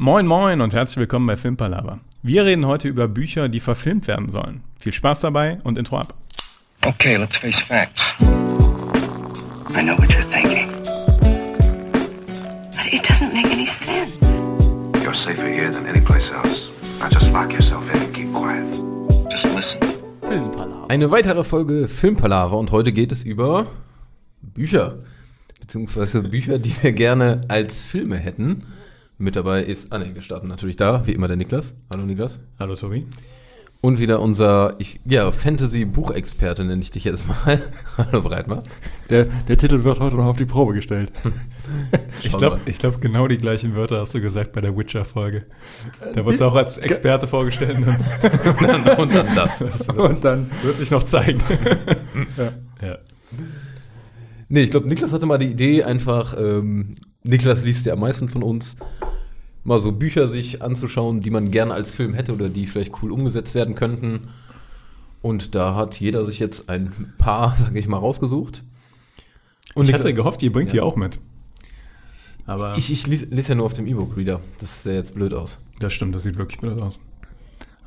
Moin moin und herzlich willkommen bei Filmpalava. Wir reden heute über Bücher, die verfilmt werden sollen. Viel Spaß dabei und Intro ab. Okay, let's face facts. I know what you're thinking. But it doesn't make any sense. You're safer here than any place else. Now just lock yourself in and keep quiet. Just listen. Eine weitere Folge Filmpalava und heute geht es über Bücher. Beziehungsweise Bücher, die wir gerne als Filme hätten. Mit dabei ist, ah ne, wir starten natürlich da, wie immer der Niklas. Hallo Niklas. Hallo Tobi. Und wieder unser, ich, ja, Fantasy-Buchexperte nenne ich dich jetzt mal. Hallo Breitmar. Der, der Titel wird heute noch auf die Probe gestellt. Ich glaube, glaub, genau die gleichen Wörter hast du gesagt bei der Witcher-Folge. Da wird es auch als Experte vorgestellt und Und dann, und dann das. Und dann wird sich noch zeigen. Ja. ja. Nee, ich glaube, Niklas hatte mal die Idee, einfach, ähm, Niklas liest ja am meisten von uns, mal so Bücher sich anzuschauen, die man gerne als Film hätte oder die vielleicht cool umgesetzt werden könnten. Und da hat jeder sich jetzt ein paar, sage ich mal, rausgesucht. Und ich Niklas- hatte gehofft, ihr bringt die Ja. auch mit. Aber Ich, ich lese, ja nur auf dem E-Book-Reader. Das sieht ja jetzt blöd aus. das stimmt, das sieht wirklich blöd aus.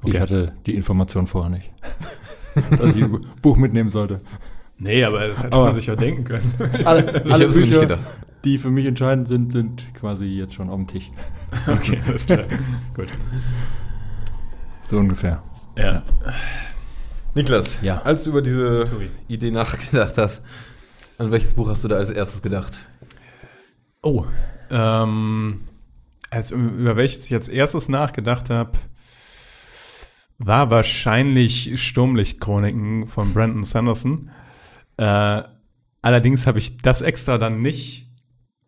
Ich hatte die Information vorher nicht. dass ich ein Buch mitnehmen sollte. Nee, aber das hätte Aber- man sich ja denken können. Alle, Ich habe die für mich entscheidend sind, sind quasi jetzt schon auf dem Tisch. okay, alles klar. Gut. So ungefähr. Ja. Niklas, Ja. als du über diese Tobi. Idee nachgedacht hast, an welches Buch hast du da als erstes gedacht? Oh, ähm, als, über welches ich als erstes nachgedacht habe, war wahrscheinlich Sturmlichtchroniken von Brandon Sanderson. Äh, allerdings habe ich das extra dann nicht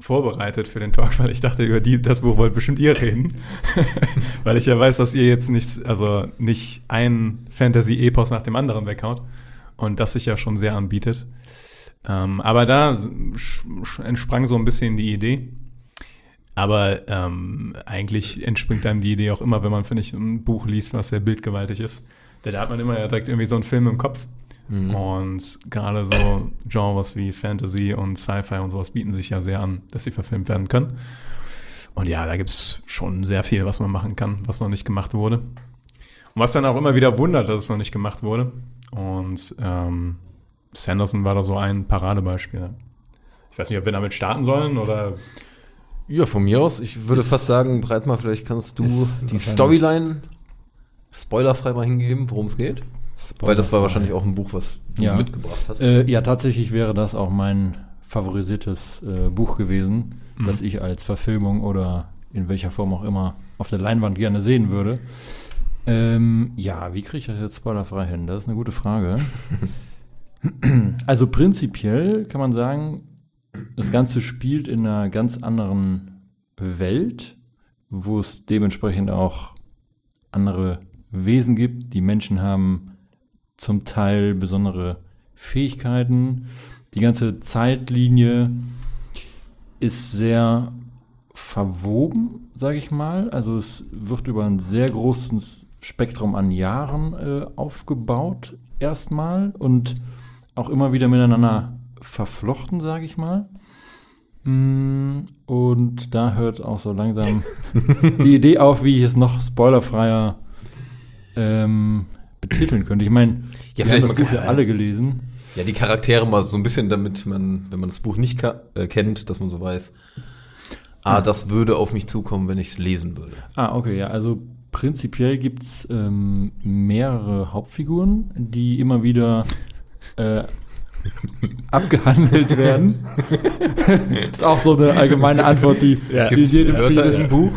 vorbereitet für den Talk, weil ich dachte, über die, das Buch wollt bestimmt ihr reden. weil ich ja weiß, dass ihr jetzt nicht, also nicht ein Fantasy-Epos nach dem anderen weghaut und das sich ja schon sehr anbietet. Ähm, aber da entsprang so ein bisschen die Idee. Aber ähm, eigentlich entspringt einem die Idee auch immer, wenn man, finde ich, ein Buch liest, was sehr bildgewaltig ist. Da hat man immer ja direkt irgendwie so einen Film im Kopf. Und gerade so Genres wie Fantasy und Sci-Fi und sowas bieten sich ja sehr an, dass sie verfilmt werden können. Und ja, da gibt's schon sehr viel, was man machen kann, was noch nicht gemacht wurde. Und was dann auch immer wieder wundert, dass es noch nicht gemacht wurde. Und ähm, Sanderson war da so ein Paradebeispiel. Ich weiß nicht, ob wir damit starten sollen oder Ja, von mir aus. Ich würde Ist- fast sagen, Breitmar, vielleicht kannst du die Storyline spoilerfrei mal hingeben, worum es geht. Weil das war wahrscheinlich auch ein Buch, was du Ja. mitgebracht hast. Äh, ja, tatsächlich wäre das auch mein favorisiertes äh, Buch gewesen, Mhm. das ich als Verfilmung oder in welcher Form auch immer auf der Leinwand gerne sehen würde. Ähm, ja, wie kriege ich das jetzt spoilerfrei hin? Das ist eine gute Frage. also prinzipiell kann man sagen, das Ganze spielt in einer ganz anderen Welt, wo es dementsprechend auch andere Wesen gibt. Die Menschen haben zum Teil besondere Fähigkeiten. Die ganze Zeitlinie ist sehr verwoben, sage ich mal. Also es wird über ein sehr großes Spektrum an Jahren äh, aufgebaut erstmal und auch immer wieder miteinander verflochten, sage ich mal. Mm, Und da hört auch so langsam die Idee auf, wie ich es noch spoilerfreier ähm, betiteln könnte. Ich meine, Ja, wir vielleicht haben das Buch ja alle gelesen. Ja, die Charaktere mal so ein bisschen, damit man, wenn man das Buch nicht äh, kennt, dass man so weiß, ah, das würde auf mich zukommen, wenn ich es lesen würde. Ah, okay, ja, also prinzipiell gibt es ähm, mehrere Hauptfiguren, die immer wieder äh, abgehandelt werden. ist auch so eine allgemeine Antwort, die es die gibt in jedem Wörter im Buch,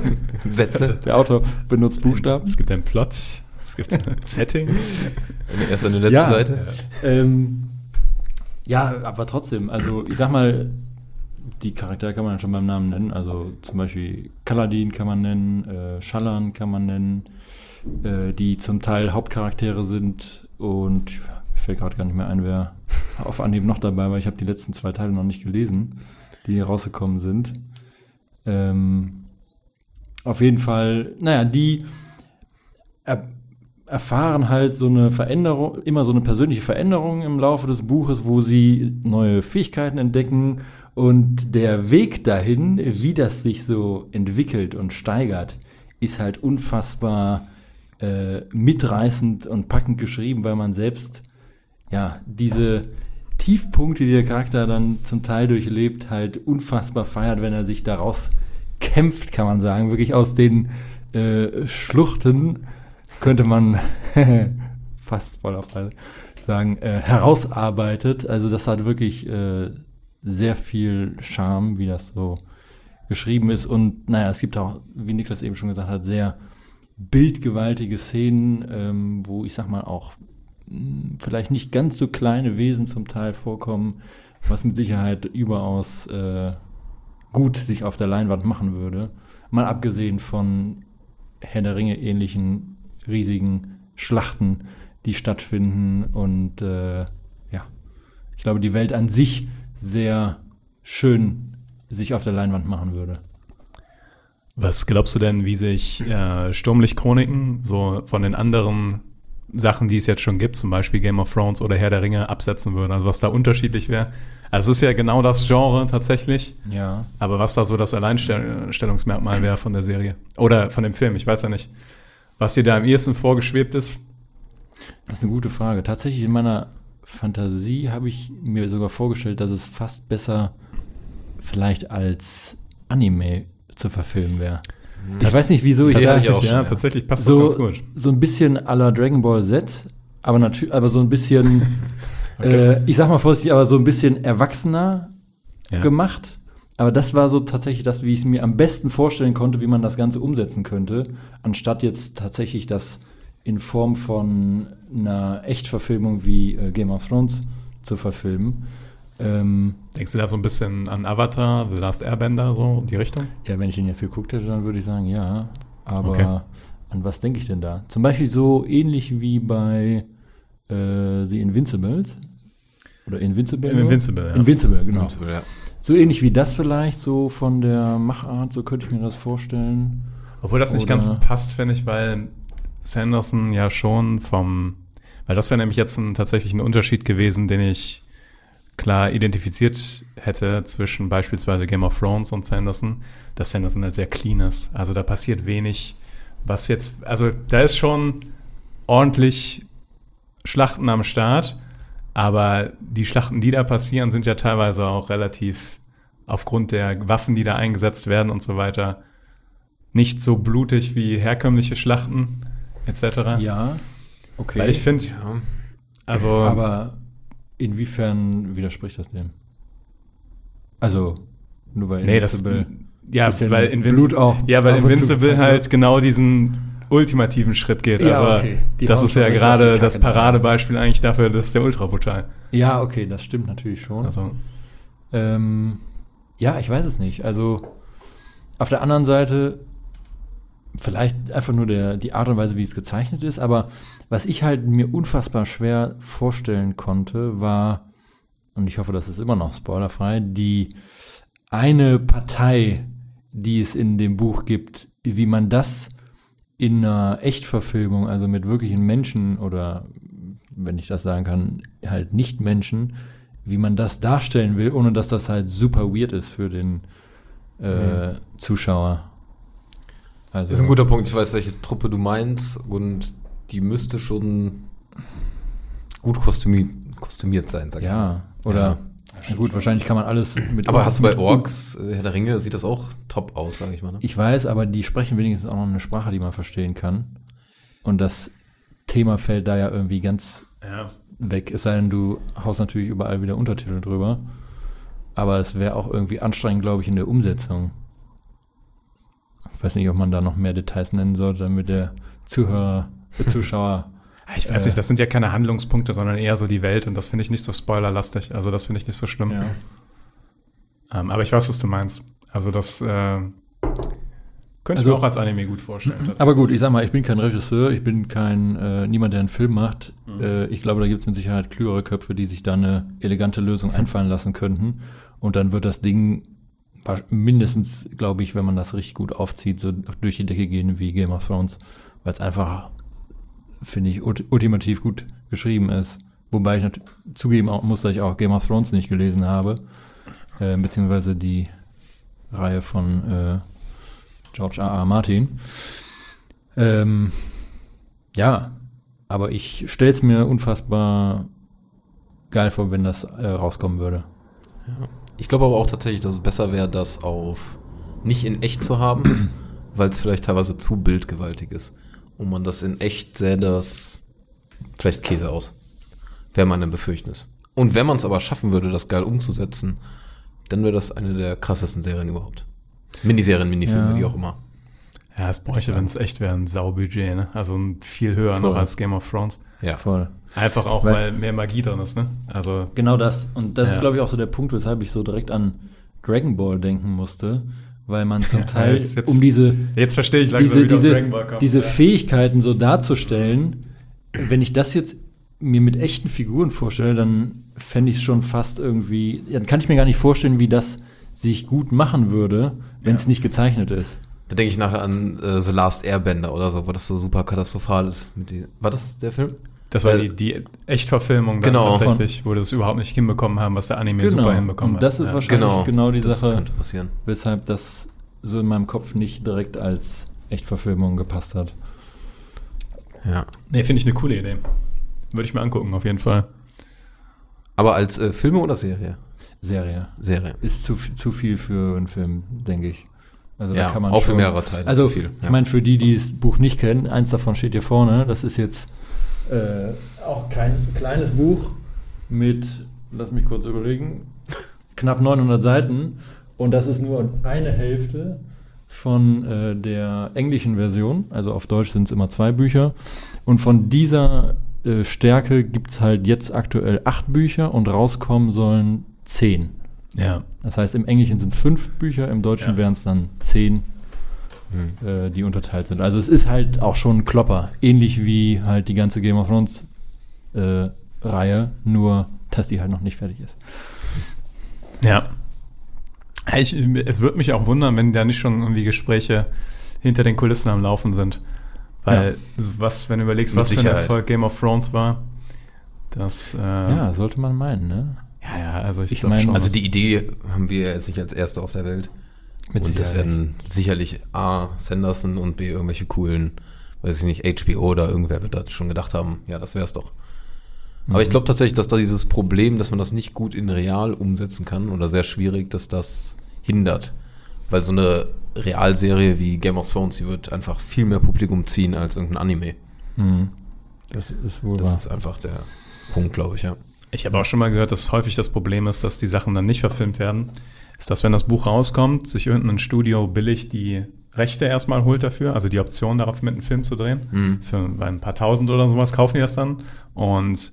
Sätze. Der Autor benutzt Buchstaben. es gibt einen Plot, es gibt ein Setting. Erst eine letzte Ja. Seite. Ähm, ja, aber trotzdem, also ich sag mal, die Charaktere kann man schon beim Namen nennen. Also zum Beispiel Kaladin kann man nennen, äh, Schallan kann man nennen, äh, die zum Teil Hauptcharaktere sind und mir fällt gerade gar nicht mehr ein, wer auf Anhieb noch dabei war. Ich habe die letzten zwei Teile noch nicht gelesen, die hier rausgekommen sind. Ähm, auf jeden Fall, naja, die er, erfahren halt so eine Veränderung, immer so eine persönliche Veränderung im Laufe des Buches, wo sie neue Fähigkeiten entdecken Und der Weg dahin, wie das sich so entwickelt und steigert, ist halt unfassbar äh, mitreißend und packend geschrieben, weil man selbst ja diese Tiefpunkte, die der Charakter dann zum Teil durchlebt, halt unfassbar feiert, wenn er sich daraus kämpft, kann man sagen, wirklich aus den äh, Schluchten könnte man fast voll auf Fall sagen, äh, herausarbeitet. Also das hat wirklich äh, sehr viel Charme, wie das so geschrieben ist. Und naja, es gibt auch, wie Niklas eben schon gesagt hat, sehr bildgewaltige Szenen, ähm, wo ich sag mal auch mh, vielleicht nicht ganz so kleine Wesen zum Teil vorkommen, was mit Sicherheit überaus äh, gut sich auf der Leinwand machen würde. Mal abgesehen von Herr der Ringe ähnlichen riesigen Schlachten, die stattfinden und äh, ja, ich glaube, die Welt an sich sehr schön sich auf der Leinwand machen würde. Was glaubst du denn, wie sich äh, Sturmlicht-Chroniken so von den anderen Sachen, die es jetzt schon gibt, zum Beispiel Game of Thrones oder Herr der Ringe, absetzen würde? Also was da unterschiedlich wäre? Also es ist ja genau das Genre tatsächlich, Ja. aber was da so das Alleinstellungsmerkmal wäre von der Serie oder von dem Film, ich weiß ja nicht. Was dir da am ehesten vorgeschwebt ist? Das ist eine gute Frage. Tatsächlich in meiner Fantasie habe ich mir sogar vorgestellt, dass es fast besser vielleicht als Anime zu verfilmen wäre. Ich weiß nicht, wieso ich Tatsächlich auch ja, tatsächlich passt das so, ganz gut. so ein bisschen à la Dragon Ball Z, aber natürlich, aber so ein bisschen, äh, ich sag mal vorsichtig, aber so ein bisschen erwachsener Ja. gemacht. Aber das war so tatsächlich das, wie ich es mir am besten vorstellen konnte, wie man das Ganze umsetzen könnte, anstatt jetzt tatsächlich das in Form von einer Echtverfilmung wie äh, Game of Thrones zu verfilmen. Ähm, Denkst du da so ein bisschen an Avatar, The Last Airbender, so die Richtung? ja, wenn ich den jetzt geguckt hätte, dann würde ich sagen, ja. Aber Okay. an was denke ich denn da? Zum Beispiel so ähnlich wie bei äh, The Invincibles. Oder Invincible? Invincible, ja. Invincible, genau. Invincible, ja. So ähnlich wie das vielleicht, so von der Machart, so könnte ich mir das vorstellen. Obwohl das nicht Oder- ganz passt, finde ich, weil Sanderson ja schon vom, weil das wäre nämlich jetzt ein, tatsächlich ein Unterschied gewesen, den ich klar identifiziert hätte zwischen beispielsweise Game of Thrones und Sanderson, dass Sanderson halt sehr clean ist. Also da passiert wenig, was jetzt, also da ist schon ordentlich Schlachten am Start, aber die Schlachten, die da passieren, sind ja teilweise auch relativ aufgrund der Waffen, die da eingesetzt werden und so weiter, nicht so blutig wie herkömmliche Schlachten etc. Ja, okay. Weil ich finde, Ja. also Aber inwiefern widerspricht das dem? Also, nur weil nee, das ja, weil Blut Invincible auch ja, weil Invincible halt genau diesen ultimativen Schritt geht. Ja, also okay. Das ist ja gerade das. Paradebeispiel eigentlich dafür, dass der ultra brutal. Ja, okay, das stimmt natürlich schon. Also Ähm, ja, ich weiß es nicht. Also auf der anderen Seite vielleicht einfach nur der, die Art und Weise, wie es gezeichnet ist, aber was ich halt mir unfassbar schwer vorstellen konnte, war, und ich hoffe, das ist immer noch spoilerfrei, die eine Partei, die es in dem Buch gibt, wie man das in einer Echtverfilmung, also mit wirklichen Menschen oder, wenn ich das sagen kann, halt nicht Menschen, wie man das darstellen will, ohne dass das halt super weird ist für den äh, Zuschauer. Also, Ist ein guter Punkt. Ich weiß, welche Truppe du meinst und die müsste schon gut kostümi kostümiert sein, sag ich mal. Ja, oder na gut, wahrscheinlich kann man alles mit. Aber hast du bei Orks, äh, Herr der Ringe, sieht das auch top aus, sage ich mal. Ne? Ich weiß, aber die sprechen wenigstens auch noch eine Sprache, die man verstehen kann. Und das Thema fällt da ja irgendwie ganz ja, weg. Es sei denn, du haust natürlich überall wieder Untertitel drüber. Aber es wäre auch irgendwie anstrengend, glaube ich, in der Umsetzung. Ich weiß nicht, ob man da noch mehr Details nennen sollte, damit der Zuhörer, der Zuschauer. Ich weiß Äh. nicht, das sind ja keine Handlungspunkte, sondern eher so die Welt und das finde ich nicht so spoilerlastig. Also das finde ich nicht so schlimm. ja. Ähm, aber ich weiß, was du meinst. Also das äh, könnte ich Also- mir auch als Anime gut vorstellen. Aber gut, ich sag mal, ich bin kein Regisseur, ich bin kein äh, niemand, der einen Film macht. Mhm. Äh, ich glaube, da gibt es mit Sicherheit klügere Köpfe, die sich da eine elegante Lösung einfallen lassen könnten. Und dann wird das Ding mindestens, glaube ich, wenn man das richtig gut aufzieht, so durch die Decke gehen wie Game of Thrones, weil es einfach, finde ich, ult- ultimativ gut geschrieben ist. Wobei ich zugeben auch, muss, dass ich auch Game of Thrones nicht gelesen habe. äh, beziehungsweise die Reihe von äh, George R. R. Martin. Ähm, ja, aber ich stelle es mir unfassbar geil vor, wenn das äh, rauskommen würde. Ich glaube aber auch tatsächlich, dass es besser wäre, das auf nicht in echt zu haben, weil es vielleicht teilweise zu bildgewaltig ist. Und man das in echt sähe das vielleicht Käse aus. Wäre meine Befürchtnis. Und wenn man es aber schaffen würde, das geil umzusetzen, dann wäre das eine der krassesten Serien überhaupt. Miniserien, Minifilme, Ja. wie auch immer. Ja, es bräuchte, wenn es echt wäre, ein Saubudget, ne? Also ein viel höher noch Voll. als Game of Thrones. Ja. Voll. Einfach auch, Weil- weil, mehr Magie drin ist, ne? Also, Genau das. Und das Ja. ist, glaube ich, auch so der Punkt, weshalb ich so direkt an Dragon Ball denken musste, weil man zum Ja, Teil, jetzt- jetzt- um diese, jetzt verstehe ich langsam, diese, diese, diese ja. Fähigkeiten so darzustellen, wenn ich das jetzt mir mit echten Figuren vorstelle, dann fände ich es schon fast irgendwie, dann kann ich mir gar nicht vorstellen, wie das sich gut machen würde, wenn es Ja. nicht gezeichnet ist. Da denke ich nachher an äh, The Last Airbender oder so, wo das so super katastrophal ist. Mit die, war das der Film? Das war die, die Echtverfilmung dann Genau. tatsächlich, wo das überhaupt nicht hinbekommen haben, was der Anime super hinbekommen Und das ist ja. wahrscheinlich genau, die das Sache, könnte passieren. weshalb das so in meinem Kopf nicht direkt als Echtverfilmung gepasst hat. Ja. Nee, finde ich eine coole Idee. Würde ich mir angucken, auf jeden Fall. Aber als äh, Filme oder Serie? Serie. Serie. Ist zu, zu viel für einen Film, denke ich. Also Ja, auch für mehrere Teile Also, zu viel, ja. ich meine, für die, die das Buch nicht kennen, eins davon steht hier vorne. Das ist jetzt äh, auch kein kleines Buch mit, lass mich kurz überlegen, knapp 900 Seiten. Und das ist nur eine Hälfte von äh, der englischen Version. Also auf Deutsch sind es immer zwei Bücher. Und von dieser äh, Stärke gibt es halt jetzt aktuell acht Bücher und rauskommen sollen zehn. Ja. Das heißt, im Englischen sind es fünf Bücher, im Deutschen Ja. wären es dann zehn, äh, die unterteilt sind. Also es ist halt auch schon ein Klopper. Ähnlich wie halt die ganze Game of Thrones äh, Reihe, nur dass die halt noch nicht fertig ist. Ja. Ich, es würde mich auch wundern, wenn da nicht schon irgendwie Gespräche hinter den Kulissen am Laufen sind. Weil, was, wenn du überlegst, Mit was für ein Sicherheit. Erfolg Game of Thrones war, das, äh, Ja, sollte man meinen, ne? ja, ja, also ich, Ich glaube mein, schon. Also die Idee haben wir jetzt nicht als erste auf der Welt. Mit und das werden sicherlich A. Sanderson und B. irgendwelche coolen, weiß ich nicht, HBO oder irgendwer wird da schon gedacht haben, ja, das wär's doch. Aber Mhm. ich glaube tatsächlich, dass da dieses Problem, dass man das nicht gut in real umsetzen kann oder sehr schwierig, dass das hindert. Weil so eine Realserie wie Game of Thrones, die wird einfach viel mehr Publikum ziehen als irgendein Anime. Mhm. Das ist wohl Das wahr. ist einfach der Punkt, glaube ich, ja. Ich habe auch schon mal gehört, dass häufig das Problem ist, dass die Sachen dann nicht verfilmt werden. Ist, dass wenn das Buch rauskommt, sich irgendein Studio billig die Rechte erstmal holt dafür, also die Option darauf mit einem Film zu drehen. Mhm. Für ein paar tausend oder sowas kaufen die das dann. Und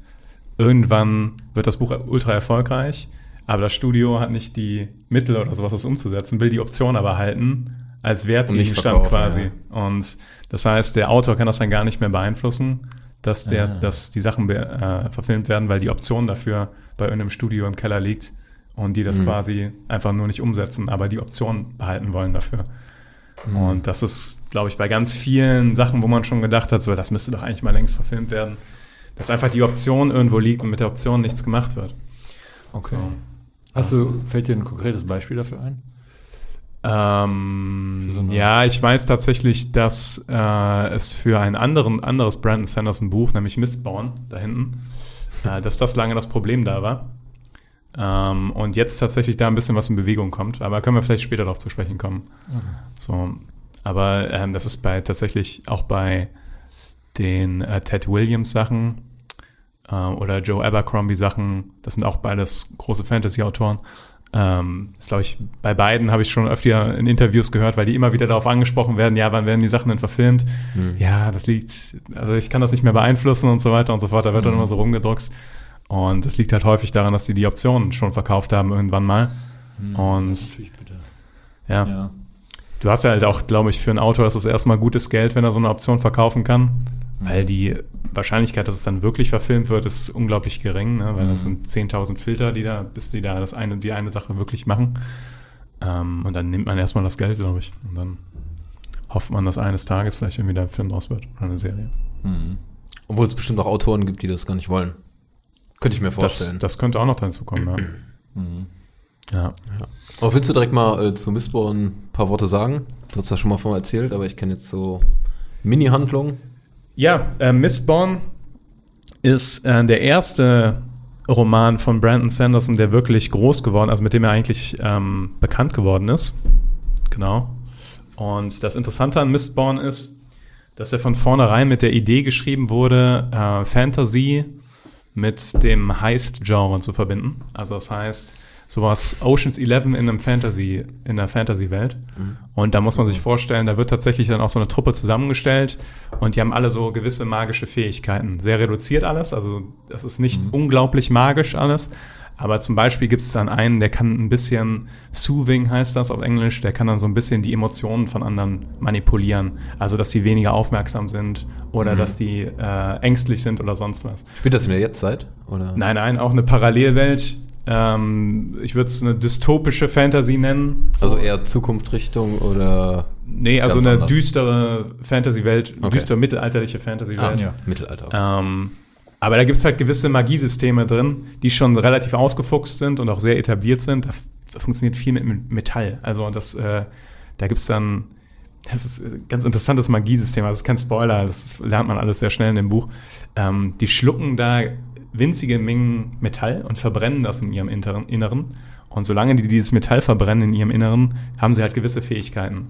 irgendwann wird das Buch ultra erfolgreich, aber das Studio hat nicht die Mittel oder sowas, das umzusetzen, will die Option aber halten als Wertgegenstand quasi. Und das heißt, der Autor kann das dann gar nicht mehr beeinflussen, dass, der, Ah. dass die Sachen äh, verfilmt werden, weil die Option dafür bei irgendeinem Studio im Keller liegt und die das Mhm. quasi einfach nur nicht umsetzen, aber die Option behalten wollen dafür. Mhm. Und das ist, glaube ich, bei ganz vielen Sachen, wo man schon gedacht hat, so, das müsste doch eigentlich mal längst verfilmt werden, dass einfach die Option irgendwo liegt und mit der Option nichts gemacht wird. Okay. So. Hast du, fällt dir ein konkretes Beispiel dafür ein? Ähm, so ja, ich weiß tatsächlich, dass äh, es für ein anderen, anderes Brandon Sanderson Buch, nämlich Mistborn, da hinten, äh, dass das lange das Problem da war. Ähm, und jetzt tatsächlich da ein bisschen was in Bewegung kommt. Aber können wir vielleicht später darauf zu sprechen kommen. So, aber ähm, das ist bei tatsächlich auch bei den äh, Ted Williams Sachen äh, oder Joe Abercrombie Sachen. Das sind auch beides große Fantasy-Autoren. Ähm, ist glaube ich bei beiden habe ich schon öfter in Interviews gehört, weil die immer wieder darauf angesprochen werden. Ja, wann werden die Sachen denn verfilmt? Mhm. Ja, das liegt. Also ich kann das nicht mehr beeinflussen und so weiter und so fort. Da wird dann Mhm. immer so rumgedruckst. Und das liegt halt häufig daran, dass die die Optionen schon verkauft haben irgendwann mal. Und Das natürlich bitter. ja, Ja. Du hast ja halt auch, glaube ich, für einen Autor ist es erstmal gutes Geld, wenn er so eine Option verkaufen kann. Weil die Wahrscheinlichkeit, dass es dann wirklich verfilmt wird, ist unglaublich gering, ne? weil das Mhm. sind 10.000 Filter, die da, bis die da das eine, die eine Sache wirklich machen. Ähm, und dann nimmt man erstmal das Geld, glaube ich. Und dann hofft man, dass eines Tages vielleicht irgendwie ein Film draus wird oder eine Serie. Mhm. Obwohl es bestimmt auch Autoren gibt, die das gar nicht wollen. Könnte ich mir Das, vorstellen. das könnte auch noch dazu kommen, ja. Mhm. Ja. Aber willst du direkt mal äh, zu Mistborn ein paar Worte sagen? Du hast das schon mal von erzählt, aber ich kenne jetzt so Mini-Handlungen. Ja, äh, Mistborn ist äh, der erste Roman von Brandon Sanderson, der wirklich groß geworden, also mit dem er eigentlich ähm, bekannt geworden ist. Genau. Und das Interessante an Mistborn ist, dass er von vornherein mit der Idee geschrieben wurde, äh, Fantasy mit dem Heist-Genre zu verbinden. Also das heißt, sowas Oceans 11 in einem Fantasy, in der Fantasy-Welt. Und da muss man sich vorstellen, da wird tatsächlich dann auch so eine Truppe zusammengestellt und die haben alle so gewisse magische Fähigkeiten. Sehr reduziert alles, also das ist nicht unglaublich magisch alles. Aber zum Beispiel gibt es dann einen, der kann ein bisschen soothing heißt das auf Englisch, der kann dann so ein bisschen die Emotionen von anderen manipulieren. Also dass die weniger aufmerksam sind oder dass die äh, ängstlich sind oder sonst was. Spielt das in der Jetztzeit? Oder? Nein, nein, auch eine Parallelwelt. Ähm, ich würde es eine dystopische Fantasy nennen. So, Also eher Zukunftsrichtung oder nee, also eine anders. düstere Fantasy-Welt, Okay. düstere mittelalterliche Fantasy-Welt. ja. Mittelalter? Ähm, aber da gibt es halt gewisse Magiesysteme drin, die schon relativ ausgefuchst sind und auch sehr etabliert sind. Da, funktioniert viel mit Metall. Also das, äh, da gibt es dann, das ist ein ganz interessantes Magiesystem. Also das ist kein Spoiler, das ist, lernt man alles sehr schnell in dem Buch. Ähm, die schlucken da winzige Mengen Metall und verbrennen das in ihrem Inneren. Und solange die dieses Metall verbrennen in ihrem Inneren, haben sie halt gewisse Fähigkeiten.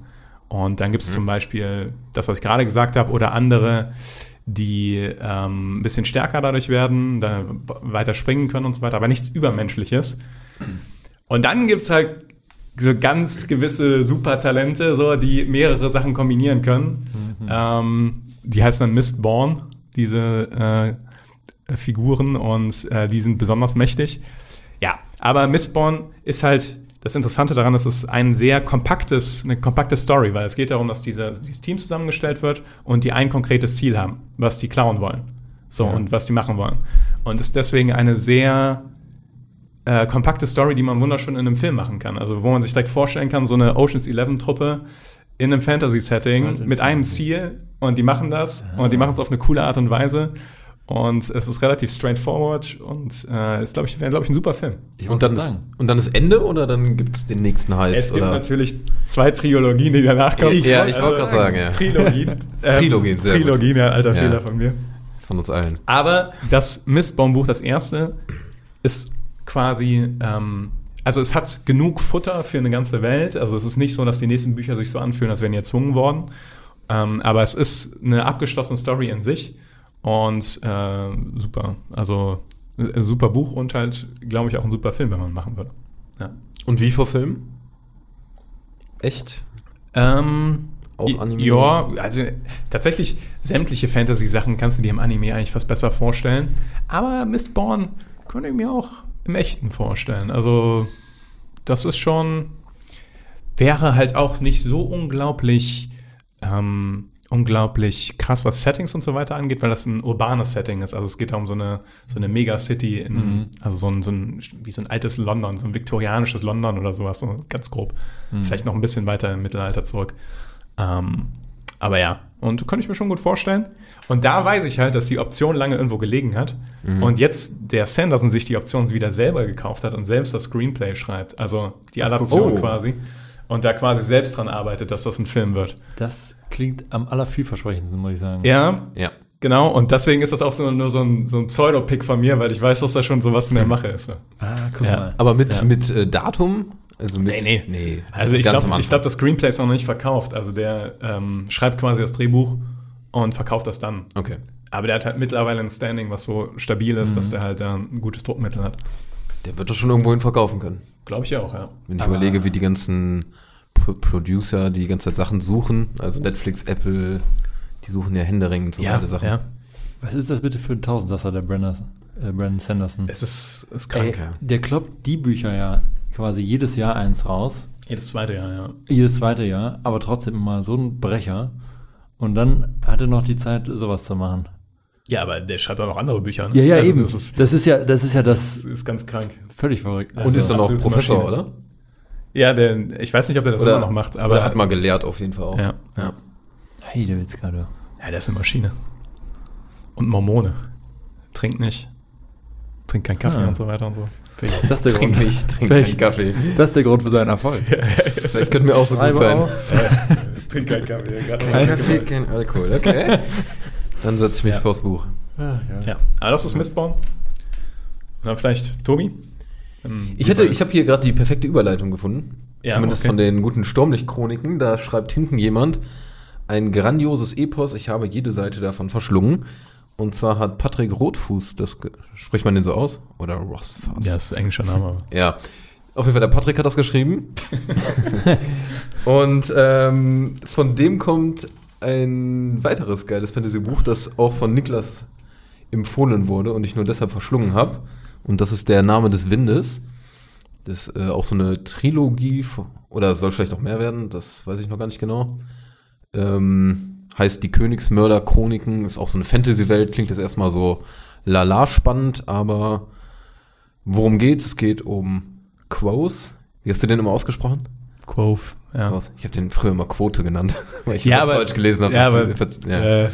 Und dann gibt es zum Beispiel das, was ich gerade gesagt habe, oder andere, die ähm, ein bisschen stärker dadurch werden, dann weiter springen können und so weiter, aber nichts Übermenschliches. Und dann gibt es halt so ganz gewisse Supertalente, so, die mehrere Sachen kombinieren können. Ähm, die heißen dann Mistborn, diese äh, Figuren, und äh, die sind besonders mächtig. Ja, aber Mistborn ist halt das Interessante daran, dass es ein sehr kompaktes, eine kompakte Story, weil es geht darum, dass diese, dieses Team zusammengestellt wird und die ein konkretes Ziel haben, was die klauen wollen. So, und was die machen wollen. Und ist deswegen eine sehr äh, kompakte Story, die man wunderschön in einem Film machen kann. Also, wo man sich direkt vorstellen kann, so eine Oceans 11 Truppe in einem Fantasy-Setting mit einem Ziel und die machen das und die machen es auf eine coole Art und Weise. Und es ist relativ straightforward und äh, ist, glaube ich, wäre, glaube ich, ein super Film. Ich und, dann ist, und dann das Ende oder dann gibt es den nächsten Heist? Es gibt oder? natürlich zwei Trilogien, die danach kommen. Also, Ja, ich wollte gerade sagen, ja. Trilogien. Ähm, Trilogien, sehr gut. Trilogien, ja, alter Ja. Fehler von mir. Von uns allen. Aber das Mistbaumbuch, das erste, ist quasi, ähm, also es hat genug Futter für eine ganze Welt. Also es ist nicht so, dass die nächsten Bücher sich so anfühlen, als wären die erzwungen worden. Ähm, aber es ist eine abgeschlossene Story in sich und äh, super. Also ein super Buch und halt, glaube ich, auch ein super Film, wenn man machen würde. Ja. Und wie vor Film? Echt? Ähm, Auch Anime? Ja, also tatsächlich sämtliche Fantasy-Sachen kannst du dir im Anime eigentlich fast besser vorstellen. Aber Mistborn könnte ich mir auch im Echten vorstellen. Also, das ist schon, wäre halt auch nicht so unglaublich, ähm, unglaublich krass, was Settings und so weiter angeht, weil das ein urbanes Setting ist. Also es geht da um so eine, so eine Megacity, in, also so ein, so ein, wie so ein altes London, so ein viktorianisches London oder sowas, so ganz grob. Vielleicht noch ein bisschen weiter im Mittelalter zurück. Ähm, aber ja, und könnte ich mir schon gut vorstellen. Und da weiß ich halt, dass die Option lange irgendwo gelegen hat. Und jetzt der Sanderson sich die Option wieder selber gekauft hat und selbst das Screenplay schreibt. Also die Adaption Oh. quasi. Und da quasi selbst dran arbeitet, dass das ein Film wird. Das klingt am allervielversprechendsten, muss ich sagen. Ja, Ja. genau. Und deswegen ist das auch so, nur so ein, so ein Pseudo-Pick von mir, weil ich weiß, dass da schon sowas in der Mache ist. Ah, guck Ja. mal. Aber mit, Ja. mit äh, Datum? Also mit, Nee, nee. nee Also ich glaube, glaub, das Screenplay ist noch nicht verkauft. Also der ähm, schreibt quasi das Drehbuch und verkauft das dann. Okay. Aber der hat halt mittlerweile ein Standing, was so stabil ist, dass der halt da ein gutes Druckmittel hat. Der wird das schon irgendwohin verkaufen können. Glaube ich auch, ja. Wenn ich Aber- überlege, wie die ganzen Pro Producer die ganze Zeit Sachen suchen, also Netflix, Apple, die suchen ja händeringend so ja, beide Sachen. ja. Was ist das bitte für ein Tausendsasser, der Brandon, äh, Brandon Sanderson? Es ist, ist Ey, krank. ja. der kloppt die Bücher ja quasi jedes Jahr eins raus. Jedes zweite Jahr, ja. Jedes zweite Jahr, aber trotzdem immer so ein Brecher. Und dann hat er noch die Zeit, sowas zu machen. Ja, aber der schreibt auch noch andere Bücher. Ne? Ja, ja, Also eben. Das ist, das ist ja, das ist ja das das ist ganz krank. völlig verrückt. Und Also ist dann auch Professor, Maschine. oder? Ja, der, ich weiß nicht, ob der das immer noch macht, aber oder hat mal gelehrt auf jeden Fall auch. Ja, ja. Hey, der Witzka, du. Ja, der ist eine Maschine. Und Mormone. Trinkt nicht. Trinkt keinen Kaffee Ah. und so weiter und so. Vielleicht ist das der Trink Grund. nicht, trink Vielleicht- keinen Kaffee. Das ist der Grund für seinen Erfolg. Vielleicht könnten wir auch so gut sein. auf. Trink keinen Kaffee. gerade Kein Kaffee, kein Alkohol, okay. Dann setze ich mich Ja. vors Buch. Ja, aber das ist Mistborn. Und dann vielleicht Tobi? Ich hätte, ich habe hier gerade die perfekte Überleitung gefunden. Ja, Zumindest okay. von den guten Sturmlicht-Chroniken. Da schreibt hinten jemand ein grandioses Epos. Ich habe jede Seite davon verschlungen. Und zwar hat Patrick Rotfuß, das spricht man den so aus? Oder Rossfass? Ja, das ist ein englischer Name. Ja. Auf jeden Fall, der Patrick hat das geschrieben. Und ähm, von dem kommt ein weiteres geiles Fantasy-Buch, das auch von Niklas empfohlen wurde und ich nur deshalb verschlungen habe. Und das ist der Name des Windes. Das ist äh, auch so eine Trilogie, oder soll vielleicht auch mehr werden, das weiß ich noch gar nicht genau. Ähm, heißt die Königsmörder-Chroniken, ist auch so eine Fantasy-Welt, klingt jetzt erstmal so lala spannend, aber worum geht's? Es geht um Quos. Wie hast du den immer ausgesprochen? Quove, ja. Ich habe den früher immer Quote genannt, weil ich Ja, das auf aber- Deutsch gelesen habe. ja, Das- aber- ja. Äh,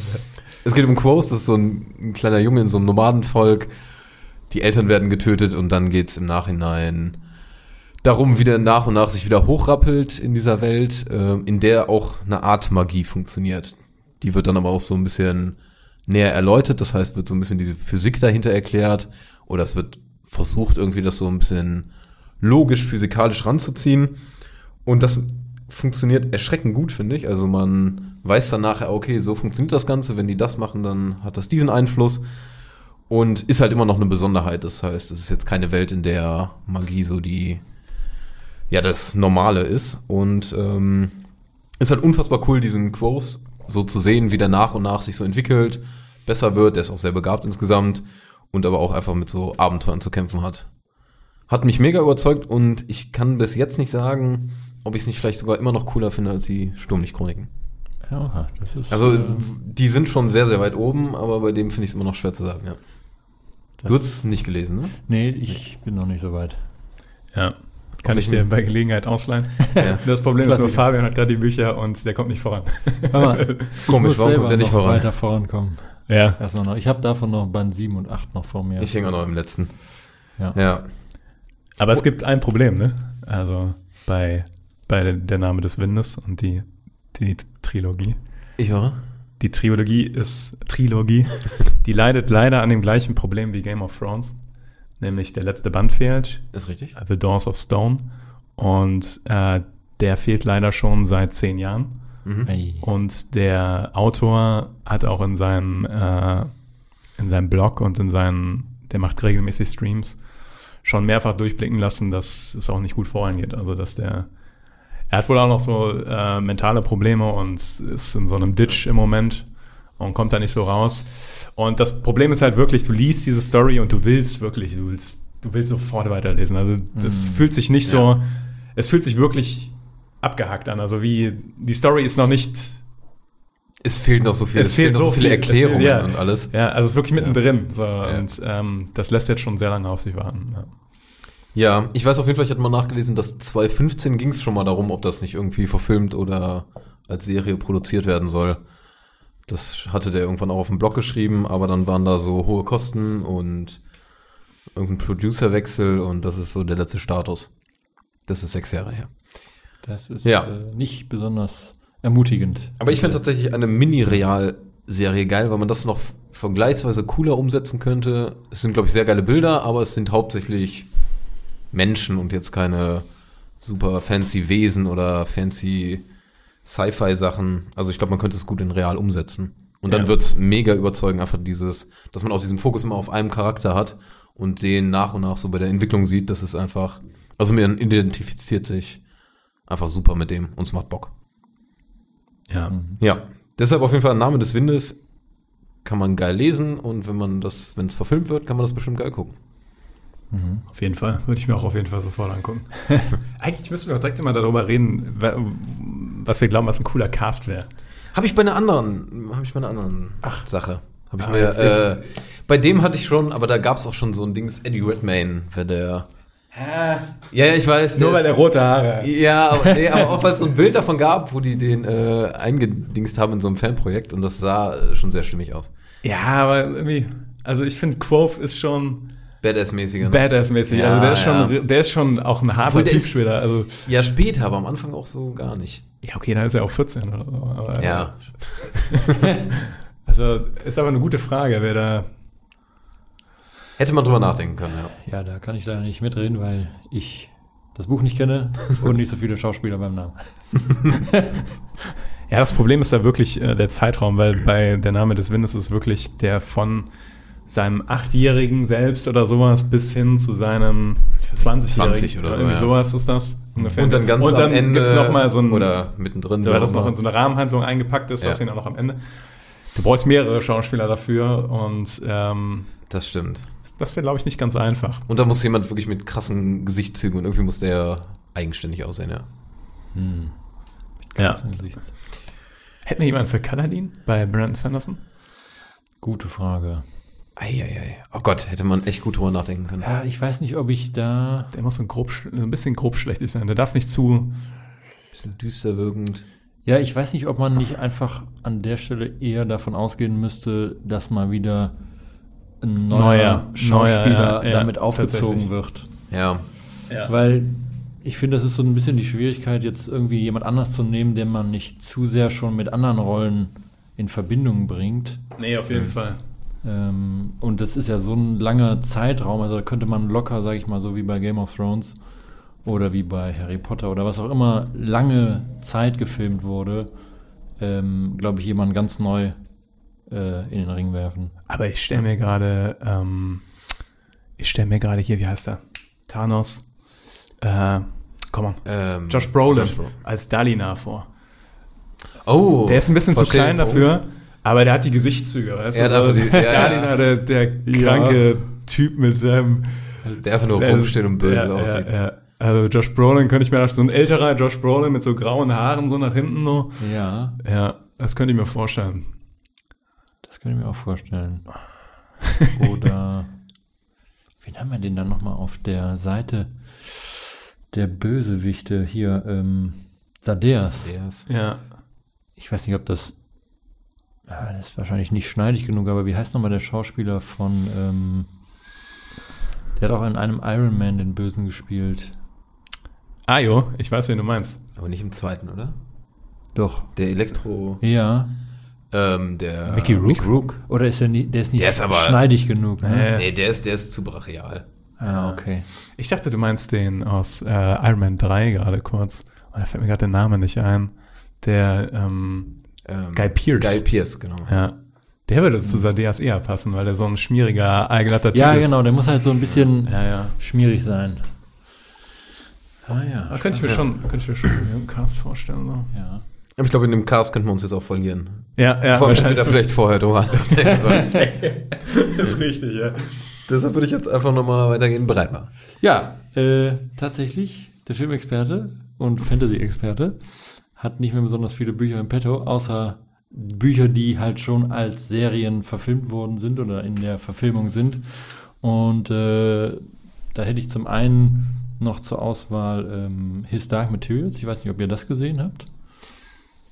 Es geht um Quos, das ist so ein, ein kleiner Junge in so einem Nomadenvolk. Die Eltern werden getötet und dann geht's im Nachhinein darum, wie der nach und nach sich wieder hochrappelt in dieser Welt, äh, in der auch eine Art Magie funktioniert. Die wird dann aber auch so ein bisschen näher erläutert, das heißt, wird so ein bisschen diese Physik dahinter erklärt oder es wird versucht, irgendwie das so ein bisschen logisch, physikalisch ranzuziehen. Und das funktioniert erschreckend gut, finde ich. Also man weiß dann nachher, okay, so funktioniert das Ganze. Wenn die das machen, dann hat das diesen Einfluss. Und ist halt immer noch eine Besonderheit. Das heißt, es ist jetzt keine Welt, in der Magie so die, ja, das Normale ist. Und ähm, ist halt unfassbar cool, diesen Quos so zu sehen, wie der nach und nach sich so entwickelt, besser wird. Der ist auch sehr begabt insgesamt und aber auch einfach mit so Abenteuern zu kämpfen hat. Hat mich mega überzeugt und ich kann bis jetzt nicht sagen, ob ich es nicht vielleicht sogar immer noch cooler finde als die Sturmlicht-Chroniken. Ja, das ist. Also, äh, die sind schon sehr, sehr weit oben, aber bei dem finde ich es immer noch schwer zu sagen, ja. Du hast es nicht gelesen, ne? nee, ich bin noch nicht so weit. ja. Kann ich dir bei Gelegenheit ausleihen. Ja. Das Problem ist nur. Fabian hat gerade die Bücher und der kommt nicht voran. Mal, Komisch, muss warum selber kommt der nicht noch voran? weiter vorankommen. Ja. Erstmal noch. Ich habe davon noch Band 7 und 8 noch vor mir. Ich hänge auch noch im letzten. Ja. Ja. Aber es gibt ein Problem, ne? Also bei, bei der, Name des Windes und die, die Trilogie. Ich höre. Die Trilogie ist Trilogie. die leidet leider an dem gleichen Problem wie Game of Thrones. Nämlich der letzte Band fehlt, Ist richtig? The Doors of Stone. Und äh, der fehlt leider schon seit zehn Jahren. Mhm. Und der Autor hat auch in seinem, äh, in seinem Blog und in seinen, der macht regelmäßig Streams, schon mehrfach durchblicken lassen, dass es auch nicht gut vorangeht. Also dass der, er hat wohl auch noch so äh, mentale Probleme und ist in so einem Ditch im Moment und kommt da nicht so raus. Und das Problem ist halt wirklich, du liest diese Story und du willst wirklich, du willst, du willst sofort weiterlesen. Also das Mhm. fühlt sich nicht so, es fühlt sich wirklich abgehackt an. Also wie, die Story ist noch nicht Es fehlt noch so viel. Es fehlt noch so viele viel. Es Erklärungen fehlt- ja. und alles. Ja, also es ist wirklich mittendrin. So, Ja. Und ähm, das lässt jetzt schon sehr lange auf sich warten. Ja. Ja, ich weiß auf jeden Fall, ich hatte mal nachgelesen, dass 2015 ging es schon mal darum, ob das nicht irgendwie verfilmt oder als Serie produziert werden soll. Das hatte der irgendwann auch auf dem Blog geschrieben, aber dann waren da so hohe Kosten und irgendein Producerwechsel und das ist so der letzte Status. Das ist sechs Jahre her. Das ist Ja. äh, nicht besonders ermutigend. Aber ich fände tatsächlich eine Mini-Real-Serie geil, weil man das noch vergleichsweise cooler umsetzen könnte. Es sind, glaube ich, sehr geile Bilder, aber es sind hauptsächlich Menschen und jetzt keine super fancy Wesen oder fancy Sci-Fi-Sachen. Also ich glaube, man könnte es gut in real umsetzen. Und dann Ja. wird's mega überzeugen, einfach dieses, dass man auch diesen Fokus immer auf einem Charakter hat und den nach und nach so bei der Entwicklung sieht, das ist einfach, also man identifiziert sich einfach super mit dem und es macht Bock. ja. Ja, deshalb auf jeden Fall Name des Windes kann man geil lesen und wenn man das, wenn es verfilmt wird, kann man das bestimmt geil gucken. Mhm. Auf jeden Fall. Würde ich mir auch auf jeden Fall sofort angucken. Eigentlich müssen wir auch direkt immer darüber reden, wa- was wir glauben, was ein cooler Cast wäre. Habe ich bei einer anderen, habe ich bei einer anderen Sache. Habe ich Ah, mir, jetzt- äh, bei dem hatte ich schon, aber da gab es auch schon so ein Dings, Eddie Redmayne, wäre der. Ja, ja, ich weiß. Nur weil er rote Haare hat. Ja, aber, nee, aber auch weil es so ein Bild davon gab, wo die den äh, eingedingst haben in so einem Fanprojekt und das sah äh, schon sehr stimmig aus. Ja, aber irgendwie, also ich finde, Quoth ist schon, Badass-mäßiger. Ne? Badass-mäßig. Ja, also der ist, ja. schon, der ist schon auch ein harter Typ später. Also, ja, später, aber am Anfang auch so gar nicht. ja, okay, dann ist er auch 14 oder so. Aber, Ja. Also ist aber eine gute Frage, wer da. Hätte man drüber nachdenken können, ja. Ja, da kann ich leider nicht mitreden, weil ich das Buch nicht kenne und nicht so viele Schauspieler beim Namen. Ja, das Problem ist da wirklich äh, der Zeitraum, weil bei Der Name des Windes ist wirklich der von seinem Achtjährigen selbst oder sowas bis hin zu seinem 20 20 oder so, Irgendwie ja. sowas ist das ungefähr. Und dann ganz Und dann am Ende gibt's noch mal so ein, oder mittendrin. weil das noch in so eine Rahmenhandlung eingepackt ist, das Ja. sehen auch noch am Ende. Du brauchst mehrere Schauspieler dafür und ähm, Das stimmt. das wäre, glaube ich, nicht ganz einfach. Und da muss jemand wirklich mit krassen Gesichtszügen und irgendwie muss der eigenständig aussehen, ja. Ja. Gesichts- Hätten wir jemanden für Kaladin bei Brandon Sanderson? Gute Frage. Eieiei. Oh Gott, hätte man echt gut drüber nachdenken können. Ja, ich weiß nicht, ob ich da. Der muss so ein, grob, ein bisschen grob schlechtig sein. Der darf nicht zu. Bisschen düster wirkend. Ja, ich weiß nicht, ob man nicht einfach an der Stelle eher davon ausgehen müsste, dass mal wieder ein neuer, Neuer, Schauspieler neuer, ja, ja, damit aufgezogen tatsächlich. wird. Ja. Weil ich finde, das ist so ein bisschen die Schwierigkeit, jetzt irgendwie jemand anders zu nehmen, den man nicht zu sehr schon mit anderen Rollen in Verbindung bringt. Nee, auf jeden Fall. Ähm, und das ist ja so ein langer Zeitraum, also da könnte man locker, sage ich mal, so wie bei Game of Thrones oder wie bei Harry Potter oder was auch immer lange Zeit gefilmt wurde, ähm, glaube ich, jemanden ganz neu äh, in den Ring werfen. Aber ich stelle mir gerade, ähm, ich stelle mir gerade hier, wie heißt er? Thanos. Äh, komm on. Ähm, Josh Brolin Josh Brolin. als Dalinar vor. Oh. Der ist ein bisschen zu klein den Punkt. Aber der hat die Gesichtszüge, weißt Er du? hat So, einfach die- ja, ja. Der, der kranke Typ mit seinem. Der einfach nur rumsteht und böse ja, aussieht. Ja, ja. Also Josh Brolin könnte ich mir so ein älterer Josh Brolin mit so grauen Haaren so nach hinten so. Ja, Ja, das könnte ich mir vorstellen. das könnte ich mir auch vorstellen. Oder wen haben wir denn dann nochmal auf der Seite der Bösewichte hier? Ähm, Sadeas. Ist- Ja. Ich weiß nicht, ob das. Ah, das ist wahrscheinlich nicht schneidig genug, aber wie heißt nochmal der Schauspieler von. Ähm, der hat auch in einem Iron Man den Bösen gespielt. Ayo, ich weiß, wen du meinst. Aber nicht im zweiten, oder? Doch. Der Elektro. Ja. Ähm, der. Mickey Rourke? Mickey Rourke. Oder ist der, nie, der ist nicht Der ist aber- schneidig genug? Ne? Nee. Nee, der ist, der ist zu brachial. Ah, okay. Ich dachte, du meinst den aus äh, Iron Man 3 gerade kurz. Oh, da fällt mir gerade der Name nicht ein. Der ähm, Ähm, Guy Pearce. Guy Pierce, genau. Ja. Der würde zu Sadeas eher passen, weil der so ein schmieriger, allglatter Typ Ja, ist. genau, der muss halt so ein bisschen Ja, ja. schmierig sein. Ah ja. Da könnte ich mir schon, könnte ich mir schon im Cast vorstellen. So. Ja. Aber ich glaube, in dem Cast könnten wir uns jetzt auch verlieren. Ja, ja, Vor allem, wenn wir da wahrscheinlich. vielleicht vorher drüber ist richtig, ja. Deshalb würde ich jetzt einfach nochmal weitergehen. Bereit machen. Ja, äh, tatsächlich, der Filmexperte und Fantasy-Experte hat nicht mehr besonders viele Bücher im Petto, außer Bücher, die halt schon als Serien verfilmt worden sind oder in der Verfilmung sind. Und äh, da hätte ich zum einen noch zur Auswahl ähm, His Dark Materials. Ich weiß nicht, ob ihr das gesehen habt.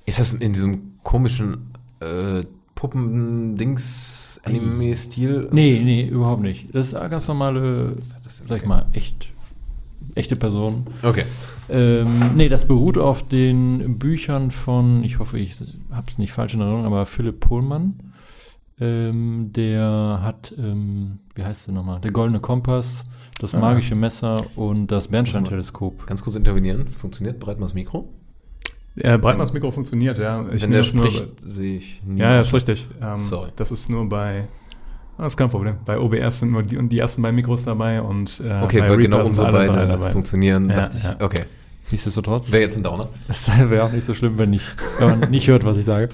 Ist das in diesem komischen äh, Puppen-Dings-Anime-Stil? Nee, nee, überhaupt nicht. Das ist ganz normale, sag ich mal, echt, echte Person. Okay. Ähm, nee, das beruht auf den Büchern von, ich hoffe, ich habe es nicht falsch in Erinnerung, aber Philipp Pohlmann. Ähm, der hat, ähm, wie heißt der nochmal? Der Goldene Kompass, das Ah. magische Messer und das Bernstein-Teleskop. Ganz kurz intervenieren. Funktioniert mal das Mikro? Äh, Breitmanns Mikro funktioniert, ja. Ich Wenn nehme der das nur spricht, sehe ich nie. Ja, ja, ist richtig. Ähm, Sorry. Das ist nur bei. Ah, Das ist kein Problem. Bei OBS sind nur die, und die ersten beiden Mikros dabei und äh, Okay, bei weil genau unsere alle drei beide dabei. funktionieren, Ja, dachte ich. ja. Okay. Nichtsdestotrotz, Wäre jetzt ein Downer. es wäre auch nicht so schlimm, wenn, ich, wenn man nicht hört, was ich sage.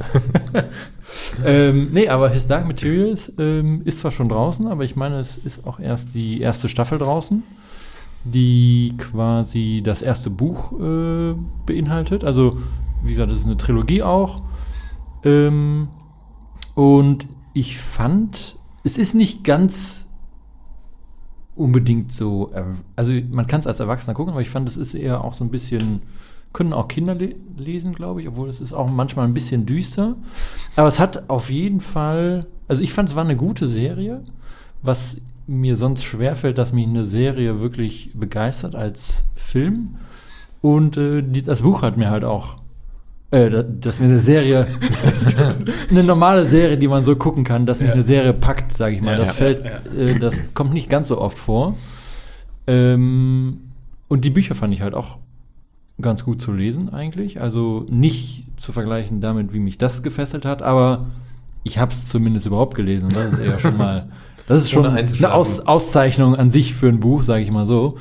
ähm, nee, aber His Dark Materials ähm, ist zwar schon draußen, aber ich meine, es ist auch erst die erste Staffel draußen, die quasi das erste Buch äh, beinhaltet. Also, wie gesagt, es ist eine Trilogie auch. Ähm, und ich fand, es ist nicht ganz unbedingt so, also man kann es als Erwachsener gucken, aber ich fand, es ist eher auch so ein bisschen, können auch Kinder le lesen, glaube ich, obwohl es ist auch manchmal ein bisschen düster. Aber es hat auf jeden Fall, also ich fand, es war eine gute Serie. Was mir sonst schwerfällt, dass mich eine Serie wirklich begeistert als Film. Und äh, das Buch hat mir halt auch, äh, da- dass mir eine Serie, eine normale Serie, die man so gucken kann, dass mich Ja. eine Serie packt, sage ich mal. Ja, das ja, fällt, Äh, das kommt nicht ganz so oft vor. Ähm, und die Bücher fand ich halt auch ganz gut zu lesen eigentlich. Also nicht zu vergleichen damit, wie mich das gefesselt hat, aber ich habe es zumindest überhaupt gelesen. Und das ist eher schon mal, das ist schon eine. Aus, Auszeichnung an sich für ein Buch, sage ich mal so.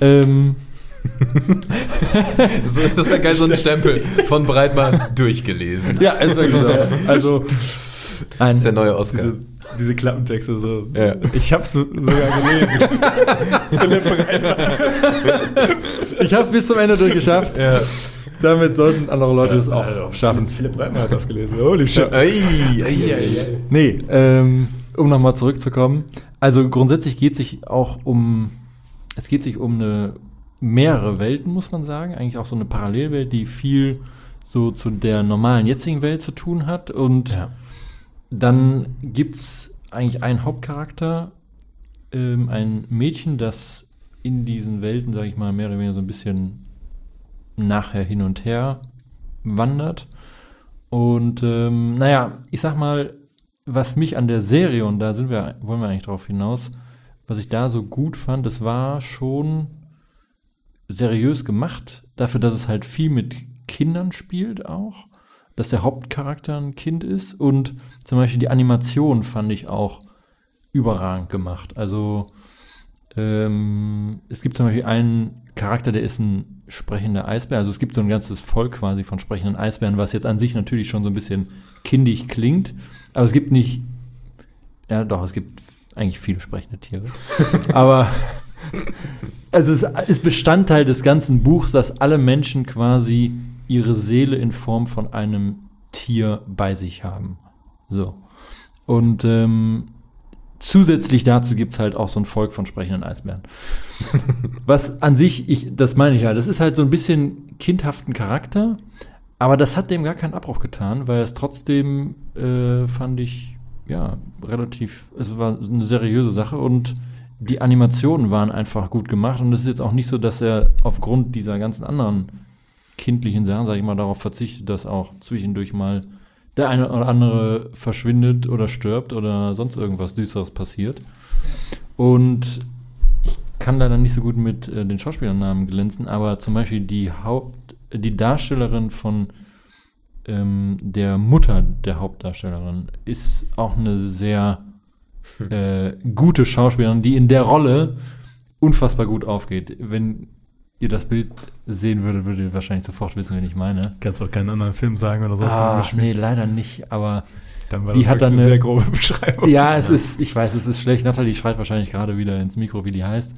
Ähm, So, das wäre geil, so ein Stempel von Breitmann durchgelesen. ja, ist wirklich so. Also ein, Das ist der neue Oscar. Diese, diese Klappentexte so. Ja. Ich hab's so, sogar gelesen. Philipp Breitmann. ich habe bis zum Ende durchgeschafft. Ja. Damit sollten andere Leute das auch Also, schaffen. Philipp Breitmann hat das gelesen. Holy shit. Ei, ei, ei, ei. Nee, ähm, um nochmal zurückzukommen. Also grundsätzlich geht sich auch um, es geht sich um eine mehrere Welten, muss man sagen. Eigentlich auch so eine Parallelwelt, die viel so zu der normalen jetzigen Welt zu tun hat. Und Ja. dann gibt's eigentlich einen Hauptcharakter, ähm, ein Mädchen, das in diesen Welten, sage ich mal, mehr oder weniger so ein bisschen nachher hin und her wandert. Und ähm, naja, ich sag mal, was mich an der Serie, und da sind wir, wollen wir eigentlich drauf hinaus, was ich da so gut fand, das war schon seriös gemacht, dafür, dass es halt viel mit Kindern spielt auch, dass der Hauptcharakter ein Kind ist und zum Beispiel die Animation fand ich auch überragend gemacht. Also ähm, es gibt zum Beispiel einen Charakter, der ist ein sprechender Eisbär. Also es gibt so ein ganzes Volk quasi von sprechenden Eisbären, was jetzt an sich natürlich schon so ein bisschen kindisch klingt. Aber es gibt nicht, ja doch, es gibt eigentlich viele sprechende Tiere. Aber also es ist Bestandteil des ganzen Buchs, dass alle Menschen quasi ihre Seele in Form von einem Tier bei sich haben. So. Und ähm, zusätzlich dazu gibt es halt auch so ein Volk von sprechenden Eisbären. Was an sich, ich, das meine ich halt, das ist halt so ein bisschen kindhaften Charakter, aber das hat dem gar keinen Abbruch getan, weil es trotzdem, äh, fand ich, ja, relativ, es war eine seriöse Sache und die Animationen waren einfach gut gemacht und es ist jetzt auch nicht so, dass er aufgrund dieser ganzen anderen kindlichen Sachen, sage ich mal, darauf verzichtet, dass auch zwischendurch mal der eine oder andere verschwindet oder stirbt oder sonst irgendwas Düsteres passiert. Und ich kann leider nicht so gut mit äh, den Schauspielernamen glänzen, aber zum Beispiel die Haupt, die Darstellerin von ähm, der Mutter der Hauptdarstellerin ist auch eine sehr äh, gute Schauspielerin, die in der Rolle unfassbar gut aufgeht. Wenn ihr das Bild sehen würdet, würdet ihr wahrscheinlich sofort wissen, wen ich meine. Kannst auch keinen anderen Film sagen oder sonst Ah, irgendwas nee, leider nicht, aber Dann war die hat dann eine eine- sehr grobe Beschreibung. ja, es ist, ich weiß, es ist schlecht. Nathalie schreit wahrscheinlich gerade wieder ins Mikro, wie die heißt.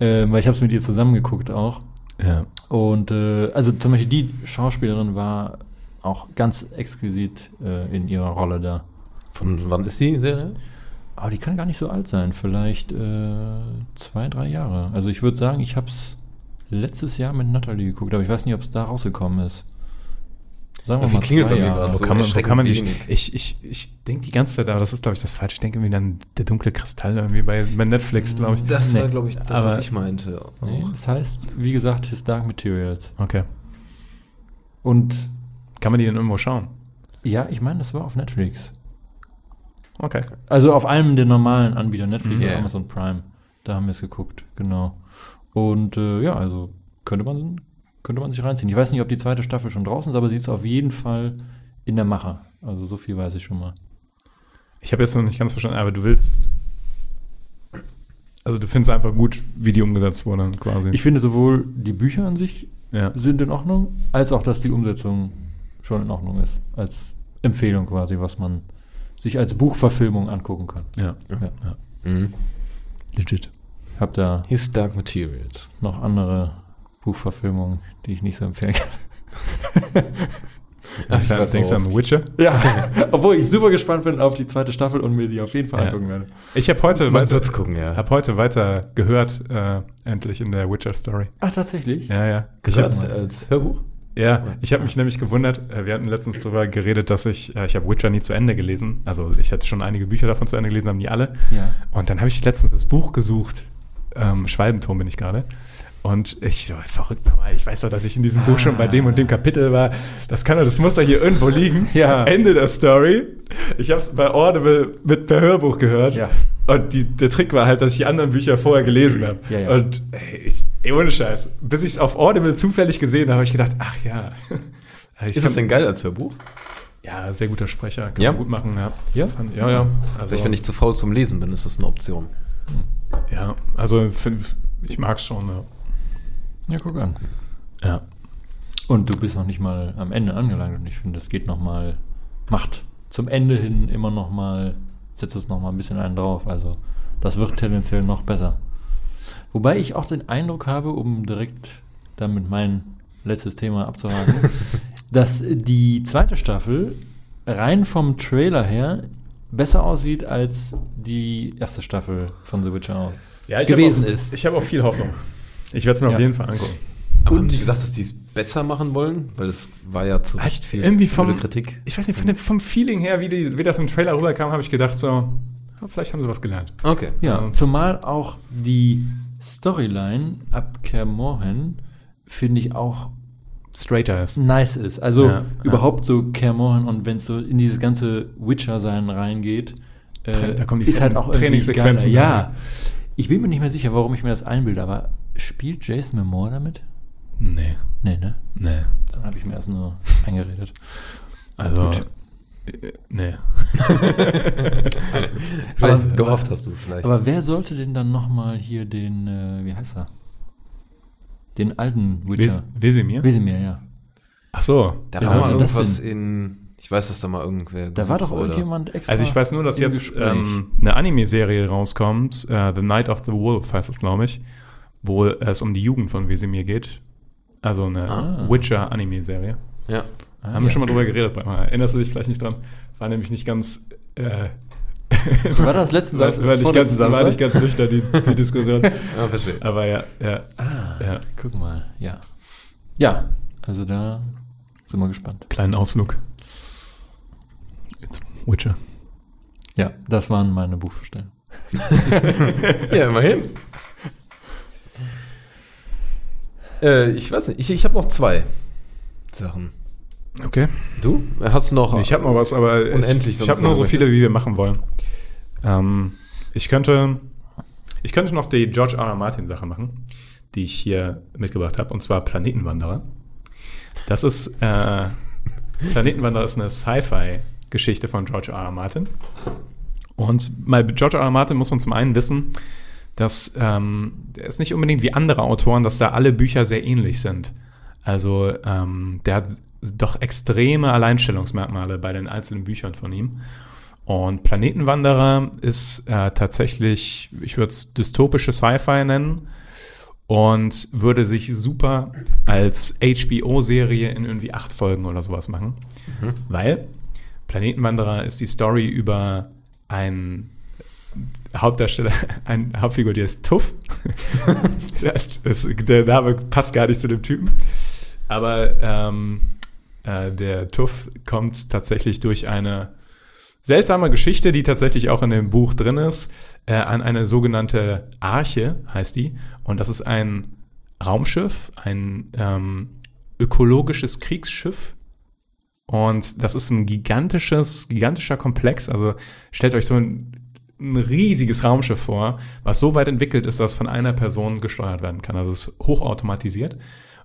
Ähm, weil ich habe es mit ihr zusammengeguckt auch. Ja. Und äh, also zum Beispiel die Schauspielerin war auch ganz exquisit äh, in ihrer Rolle da. Von wann ist die Serie? Aber die kann gar nicht so alt sein, vielleicht äh, zwei, drei Jahre. Also ich würde sagen, ich habe es letztes Jahr mit Nathalie geguckt, aber ich weiß nicht, ob es da rausgekommen ist. Sagen wir Irgendwie mal klingelt zwei bei mir Jahre. grad Wo so kann man, kann man die, ich ich, ich denke die ganze Zeit, aber das ist, glaube ich, das Falsche. Ich denke irgendwie dann der dunkle Kristall irgendwie bei, bei Netflix, glaube ich. Das Nee. war, glaube ich, das, Aber- was ich meinte. Nee, das heißt, wie gesagt, His Dark Materials. Okay. Und Kann man die denn irgendwo schauen? ja, ich meine, das war auf Netflix. Okay. Also auf einem der normalen Anbieter, Netflix Mhm. oder Ja. Amazon Prime. Da haben wir es geguckt, genau. Und äh, ja, also könnte man, könnte man sich reinziehen. Ich weiß nicht, ob die zweite Staffel schon draußen ist, aber sie ist auf jeden Fall in der Mache. Also so viel weiß ich schon mal. Ich habe jetzt noch nicht ganz verstanden, aber du willst. Also du findest einfach gut, wie die umgesetzt wurden, quasi. Ich finde sowohl die Bücher an sich ja. sind in Ordnung, als auch, dass die Umsetzung schon in Ordnung ist. Als Empfehlung quasi, was man sich als Buchverfilmung angucken kann. Ja. Ja. Mhm. Legit. Ich habe da His Dark Materials. noch andere Buchverfilmungen, die ich nicht so empfehlen kann. Ach, ich Denkst du an Witcher? Ja, obwohl ich super gespannt bin auf die zweite Staffel und mir die auf jeden Fall Ja. angucken werde. Ich habe heute, Man weiter, gucken, ja. hab heute weiter gehört, äh, endlich in der Witcher-Story. Ach, tatsächlich? Ja, ja. Ich Gehört hab, als Hörbuch? Ja, ich habe mich nämlich gewundert, äh, wir hatten letztens darüber geredet, dass ich, äh, ich habe Witcher nie zu Ende gelesen. Also ich hatte schon einige Bücher davon zu Ende gelesen, aber nie alle. Ja. Und dann habe ich letztens das Buch gesucht. Ähm, Schwalbenturm bin ich gerade. Und ich so, verrückt nochmal, ich weiß doch, dass ich in diesem Buch schon bei dem und dem Kapitel war. Das kann doch, das muss doch hier irgendwo liegen. Ja. Ende der Story. Ich habe es bei Audible mit per Hörbuch gehört. Ja. Und die, der Trick war halt, dass ich die anderen Bücher vorher gelesen habe. Ja, ja. Und ey, ich, ey, ohne Scheiß, bis ich es auf Audible zufällig gesehen habe, habe ich gedacht, ach ja. Ich Ist das denn geil als Hörbuch? ja, sehr guter Sprecher, kann Ja? man gut machen. Ja, Ja? Fand, ja, ja. Also, Also ich, wenn ich zu faul zum Lesen bin, ist das eine Option. ja, also ich mag es schon. Ja. Ja, guck an. ja. Und du bist noch nicht mal am Ende angelangt und ich finde, das geht noch mal, macht zum Ende hin immer noch mal, setzt es noch mal ein bisschen einen drauf. Also das wird tendenziell noch besser. Wobei ich auch den Eindruck habe, um direkt damit mein letztes Thema abzuhaken, dass die zweite Staffel rein vom Trailer her besser aussieht als die erste Staffel von The Witcher ja gewesen auch, ist. Ich habe auch viel Hoffnung. Ich werde es mir Ja. auf jeden Fall angucken. Aber haben die gesagt, dass die es besser machen wollen? Weil das war ja zu Recht viel Irgendwie vom, Kritik. ich weiß nicht, von dem, vom Feeling her, wie, die, wie das im Trailer rüberkam, habe ich gedacht so, ja, vielleicht haben sie was gelernt. Okay. Ja, Ja. zumal auch die Storyline ab Kaer Morhen finde ich auch Straighter ist. nice ist. Also Ja, überhaupt so Kaer Morhen und wenn es so in dieses ganze Witcher-Sein reingeht, äh, da kommen die ist halt auch Trainingssequenzen. Ja, ich bin mir nicht mehr sicher, warum ich mir das einbilde, aber spielt Jason Momoa damit? Nee, Nee, ne? nee. Dann habe ich mir erst nur eingeredet. Also, Gut. äh, nee. Vielleicht Aber- gehofft hast du es vielleicht. Aber wer sollte denn dann nochmal hier den, äh, wie heißt er? Den alten Witcher. Wesemir? Wesemir, ja. Ach so. da war mal das irgendwas in. Ich weiß, dass da mal irgendwer. Da war doch irgendjemand extra. Also ich weiß nur, dass jetzt ähm, eine Anime-Serie rauskommt, äh, The Night of the Wolf heißt es, glaube ich, wo es um die Jugend von Wesemir geht. Also eine Ah. Witcher-Anime-Serie. Ja. Ah, Haben wir ja. schon mal drüber geredet. Erinnerst du dich vielleicht nicht dran? War nämlich nicht ganz... Äh, War das letzten Samstag? war, nicht ganz, Vorletzten war nicht Samstag? ganz nüchtern, die, die Diskussion. Ah, verstehe. Aber ja, ja. Ah, ja. guck mal, ja. Ja, also da sind wir gespannt. Kleinen Ausflug. Jetzt Witcher. Ja, das waren meine Buchvorstellungen. Ja, immerhin. Äh, ich weiß nicht, ich, ich habe noch zwei Sachen. Okay. Du? Hast du noch? Ich habe noch was, aber es- Unendlich, ich sonst habe nur so viele, wie wir machen wollen. Ähm, ich könnte, ich könnte noch die George R. R. Martin Sache machen, die ich hier mitgebracht habe, und zwar Planetenwanderer. Das ist äh, Planetenwanderer ist eine Sci-Fi-Geschichte von George R. R. Martin. Und bei George R. R. Martin muss man zum einen wissen, dass ähm, ist nicht unbedingt wie andere Autoren, dass da alle Bücher sehr ähnlich sind. Also ähm, der hat doch extreme Alleinstellungsmerkmale bei den einzelnen Büchern von ihm. Und Planetenwanderer ist äh, tatsächlich, ich würde es dystopische Sci-Fi nennen und würde sich super als HBO-Serie in irgendwie acht Folgen oder sowas machen. Weil Planetenwanderer ist die Story über einen Hauptdarsteller, ein Hauptfigur, die ist Tuff. das, der Name passt gar nicht zu dem Typen. Aber ähm, äh, der Tuff kommt tatsächlich durch eine seltsame Geschichte, die tatsächlich auch in dem Buch drin ist, äh, an eine sogenannte Arche, heißt die. Und das ist ein Raumschiff, ein ähm, ökologisches Kriegsschiff. Und das ist ein gigantisches, gigantischer Komplex. Also stellt euch so ein, ein riesiges Raumschiff vor, was so weit entwickelt ist, dass von einer Person gesteuert werden kann. Also es ist hochautomatisiert.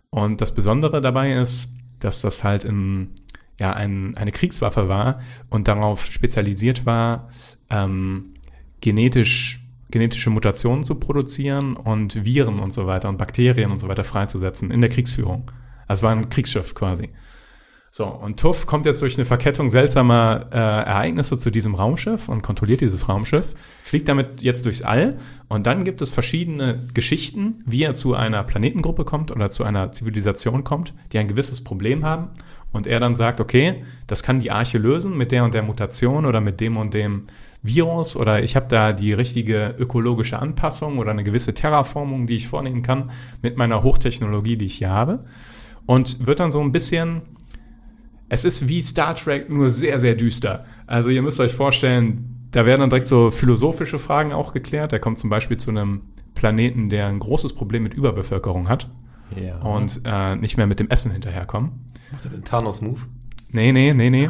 Und das Besondere dabei ist, dass das halt in, ja, ein, eine Kriegswaffe war und darauf spezialisiert war, ähm, genetisch, genetische Mutationen zu produzieren und Viren und so weiter und Bakterien und so weiter freizusetzen in der Kriegsführung. Also es war ein Kriegsschiff quasi. So, und Tuff kommt jetzt durch eine Verkettung seltsamer äh, Ereignisse zu diesem Raumschiff und kontrolliert dieses Raumschiff, fliegt damit jetzt durchs All und dann gibt es verschiedene Geschichten, wie er zu einer Planetengruppe kommt oder zu einer Zivilisation kommt, die ein gewisses Problem haben und er dann sagt, okay, das kann die Arche lösen mit der und der Mutation oder mit dem und dem Virus oder ich habe da die richtige ökologische Anpassung oder eine gewisse Terraformung, die ich vornehmen kann mit meiner Hochtechnologie, die ich hier habe. und wird dann so ein bisschen, es ist wie Star Trek, nur sehr, sehr düster. Also ihr müsst euch vorstellen, da werden dann direkt so philosophische Fragen auch geklärt. Er kommt zum Beispiel zu einem Planeten, der ein großes Problem mit Überbevölkerung hat Ja. und äh, nicht mehr mit dem Essen hinterherkommen. Macht er den Thanos-Move? Nee, nee, nee, nee.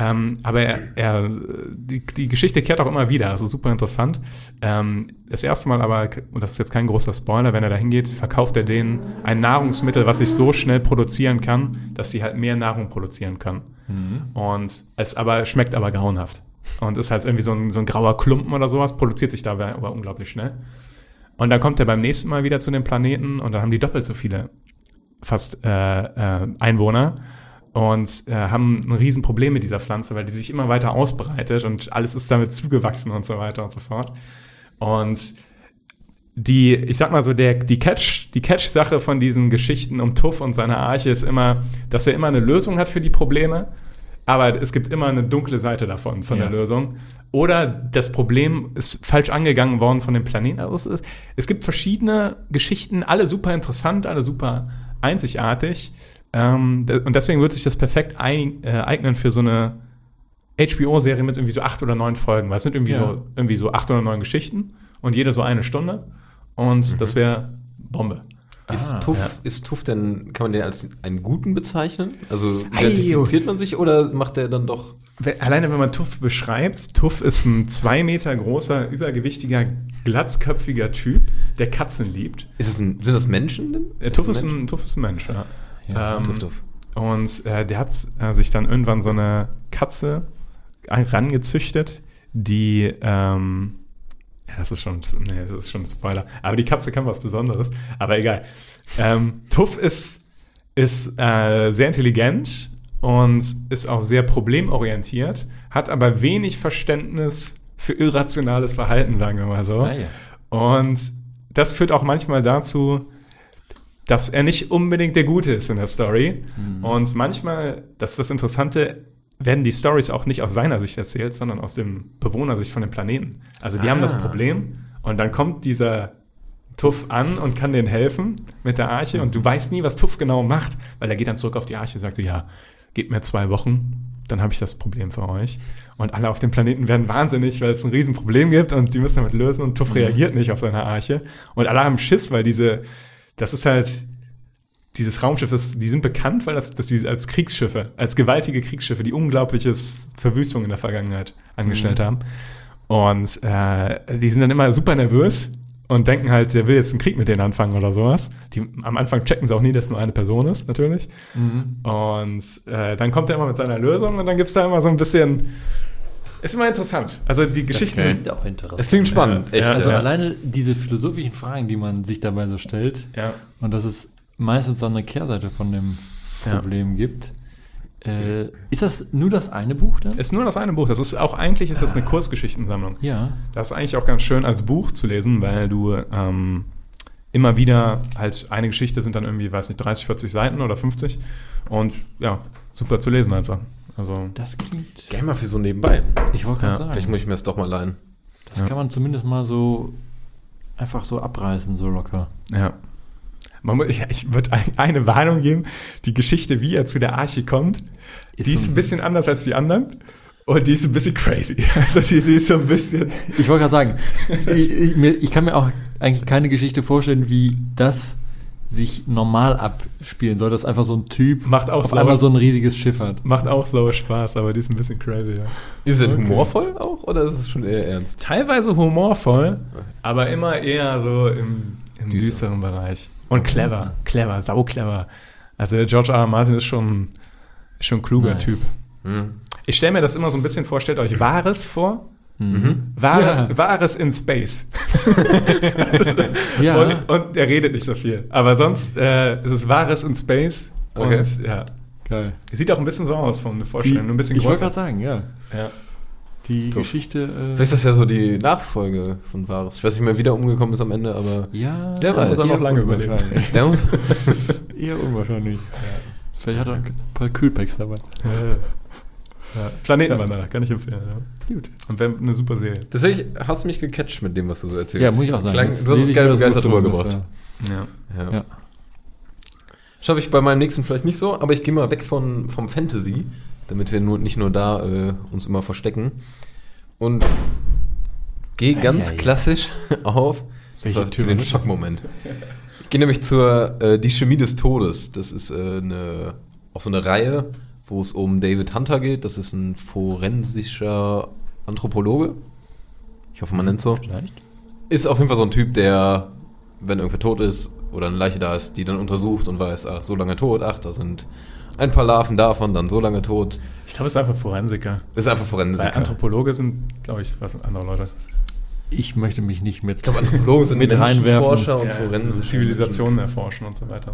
Ähm, aber er, er, die, die Geschichte kehrt auch immer wieder, also super interessant. Ähm, das erste Mal aber, und das ist jetzt kein großer Spoiler, wenn er da hingeht, verkauft er denen ein Nahrungsmittel, was sich so schnell produzieren kann, dass sie halt mehr Nahrung produzieren kann. Und es aber schmeckt aber grauenhaft. Und ist halt irgendwie so ein, so ein grauer Klumpen oder sowas, produziert sich dabei aber unglaublich schnell. Und dann kommt er beim nächsten Mal wieder zu den Planeten und dann haben die doppelt so viele fast äh, äh, Einwohner und äh, haben ein Riesenproblem mit dieser Pflanze, weil die sich immer weiter ausbreitet und alles ist damit zugewachsen und so weiter und so fort. Und die, ich sag mal so, der, die Catch, die Catch-Sache von diesen Geschichten um Tuff und seine Arche ist immer, dass er immer eine Lösung hat für die Probleme, aber es gibt immer eine dunkle Seite davon, von Ja. der Lösung. Oder das Problem ist falsch angegangen worden von dem Planeten. Also es, ist, es gibt verschiedene Geschichten, alle super interessant, alle super einzigartig. Ähm, und deswegen wird sich das perfekt ein, äh, eignen für so eine HBO-Serie mit irgendwie so acht oder neun Folgen. Weil es sind irgendwie, Ja. so, irgendwie so acht oder neun Geschichten und jede so eine Stunde. Und das wäre Bombe. Ist, Ah, Tuff, ja. ist Tuff denn, kann man den als einen guten bezeichnen? Also identifiziert man sich oder macht der dann doch. Alleine wenn man Tuff beschreibt, Tuff ist ein zwei Meter großer, übergewichtiger, glatzköpfiger Typ, der Katzen liebt. Ist es ein, sind das Menschen denn? Äh, Tuff, ist ein, Tuff ist ein Mensch, ja. Ja, ähm, Tuff, Tuff. Und äh, der hat äh, sich dann irgendwann so eine Katze rangezüchtet, die, ähm, ja, das ist schon, nee, das ist schon ein Spoiler. Aber die Katze kann was Besonderes. Aber egal. Ähm, Tuff ist, ist äh, sehr intelligent und ist auch sehr problemorientiert, hat aber wenig Verständnis für irrationales Verhalten, sagen wir mal so. Ah, ja. Und das führt auch manchmal dazu, dass er nicht unbedingt der Gute ist in der Story. Und manchmal, das ist das Interessante, werden die Stories auch nicht aus seiner Sicht erzählt, sondern aus dem Bewohnersicht von dem Planeten. Also die haben das Problem und dann kommt dieser Tuff an und kann denen helfen mit der Arche und du weißt nie, was Tuff genau macht, weil er geht dann zurück auf die Arche und sagt so, ja, gebt mir zwei Wochen, dann habe ich das Problem für euch. Und alle auf dem Planeten werden wahnsinnig, weil es ein Riesenproblem gibt und sie müssen damit lösen und Tuff reagiert nicht auf seine Arche. Und alle haben Schiss, weil diese, das ist halt, dieses Raumschiff, das, die sind bekannt, weil das, dass die als Kriegsschiffe, als gewaltige Kriegsschiffe, die unglaubliches Verwüstung in der Vergangenheit angestellt haben. Und äh, die sind dann immer super nervös und denken halt, der will jetzt einen Krieg mit denen anfangen oder sowas. Die, am Anfang checken sie auch nie, dass es nur eine Person ist, natürlich. Und äh, dann kommt er immer mit seiner Lösung und dann gibt's da immer so ein bisschen. Ist immer interessant. Also die Geschichten sind. auch interessant. Es klingt spannend, echt. Ja, Also ja. alleine diese philosophischen Fragen, die man sich dabei so stellt, Ja. und dass es meistens dann eine Kehrseite von dem Ja. Problem gibt. Äh, ist das nur das eine Buch dann? Ist nur das eine Buch. Das ist auch eigentlich ist das eine Kurzgeschichtensammlung. ja. Das ist eigentlich auch ganz schön als Buch zu lesen, weil du ähm, immer wieder halt eine Geschichte sind dann irgendwie, weiß nicht, 30, 40 Seiten oder 50 und ja, super zu lesen einfach. Also Das klingt. Gerne mal für so nebenbei. Ich wollte Ja, gerade sagen, Vielleicht muss ich mir das doch mal leihen. das kann man zumindest mal so einfach so abreißen, so locker. ja. Man, ich ich würde ein, eine Warnung geben, die Geschichte, wie er zu der Arche kommt, Ist die so ist ein- ein bisschen anders als die anderen und die ist ein bisschen crazy. Also die, die ist so ein bisschen... Ich wollte gerade sagen, ich, ich, mir, ich kann mir auch eigentlich keine Geschichte vorstellen, wie das sich normal abspielen soll, dass einfach so ein Typ Macht auch auf so- einmal so ein riesiges Schiff hat. Macht auch so Spaß, aber die ist ein bisschen crazy, ja. Ist es Okay. humorvoll auch oder ist es schon eher ernst? teilweise humorvoll, aber immer eher so im, im Düster. düsteren Bereich. Und clever, clever, sau clever. Also der George R. R. Martin ist schon, ist schon ein kluger Nice. Typ. Hm. Ich stelle mir das immer so ein bisschen vor, stellt euch Wahres vor. Mhm. Wahres, Ja. Wahres in Space. Ja. Und, und er redet nicht so viel. Aber sonst äh, ist es Wahres in Space. Okay. Und ja. Geil. Sieht auch ein bisschen so aus von der Vorstellung, nur ein bisschen ich wollte gerade sagen, ja. Ja. Die Cool. Geschichte. Äh, Vielleicht ist das ja so die Nachfolge von Wahres. Ich weiß nicht, wie er wieder umgekommen ist am Ende, aber. ja, Der weiß, muss er noch lange überleben. Der muss. eher unwahrscheinlich. Vielleicht hat er ein paar Kühlpacks dabei. Ja. Ja. Planetenwanderer, kann ich empfehlen. Ja. Gut. Und wäre eine super Serie. Deswegen hast du mich gecatcht mit dem, was du so erzählst. Ja, muss ich auch sagen. Klang, du hast es geil begeistert rübergebracht. Ja. Ja. Ja. Schaffe ich bei meinem nächsten vielleicht nicht so, aber ich gehe mal weg von, vom Fantasy, damit wir nur, nicht nur da äh, uns immer verstecken. Und gehe ganz klassisch auf. Das Welche war für den? Schockmoment. Ich gehe nämlich zur äh, Die Chemie des Todes. Das ist äh, eine, auch so eine Reihe, wo es um David Hunter geht. Das ist ein forensischer Anthropologe. Ich hoffe, man nennt so. Vielleicht? Ist auf jeden Fall so ein Typ, der, wenn irgendwer tot ist oder eine Leiche da ist, die dann untersucht und weiß, ach, so lange tot, ach, da sind ein paar Larven davon, dann so lange tot. Ich glaube, es ist einfach Forensiker. Ist einfach Weil Forensiker. Anthropologe sind, glaube ich, was sind andere Leute. Ich möchte mich nicht mit. ich glaube, Anthropologen sind Mit reinwerfen. Menschenforscher und Ja, Forensiker. Zivilisationen erforschen und so weiter.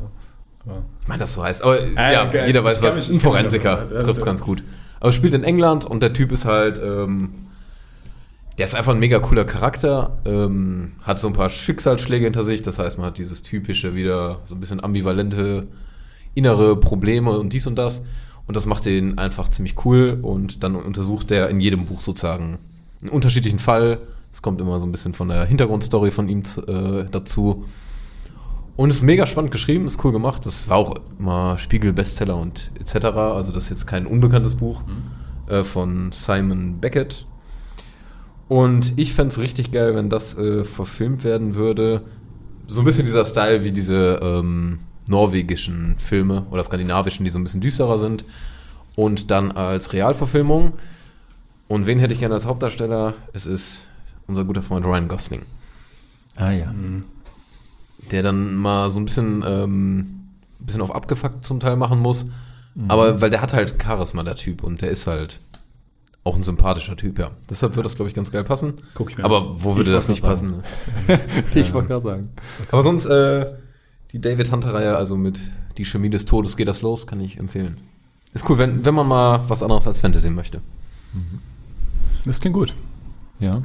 Ich meine, das so heißt. Aber Ah, ja, okay. jeder Ich weiß kenn was. Ein ich Forensiker trifft ja. ganz gut. Aber spielt in England und der Typ ist halt, ähm, der ist einfach ein mega cooler Charakter, ähm, hat so ein paar Schicksalsschläge hinter sich, das heißt, man hat dieses typische wieder so ein bisschen ambivalente innere Probleme und dies und das. Und das macht den einfach ziemlich cool und dann untersucht der in jedem Buch sozusagen einen unterschiedlichen Fall. Es kommt immer so ein bisschen von der Hintergrundstory von ihm äh, dazu. Und ist mega spannend geschrieben, ist cool gemacht. Das war auch mal Spiegel-Bestseller und etc. Also das ist jetzt kein unbekanntes Buch äh, von Simon Beckett. Und ich fände es richtig geil, wenn das äh, verfilmt werden würde. So ein bisschen dieser Style wie diese ähm, norwegischen Filme oder skandinavischen, die so ein bisschen düsterer sind. Und dann als Realverfilmung. Und wen hätte ich gerne als Hauptdarsteller? Es ist unser guter Freund Ryan Gosling Ah ja. Der dann mal so ein bisschen, ähm, bisschen auf abgefuckt zum Teil machen muss. Aber weil der hat halt Charisma, der Typ, und der ist halt auch ein sympathischer Typ, ja. Deshalb wird das, glaube ich, ganz geil passen. Guck ich mir Aber wo würde das nicht passen? Ich wollte gerade sagen. Aber sonst, äh, die David Hunter-Reihe, also mit Die Chemie des Todes geht das los, kann ich empfehlen. Ist cool, wenn, wenn man mal was anderes als Fantasy möchte. das klingt gut. Ja.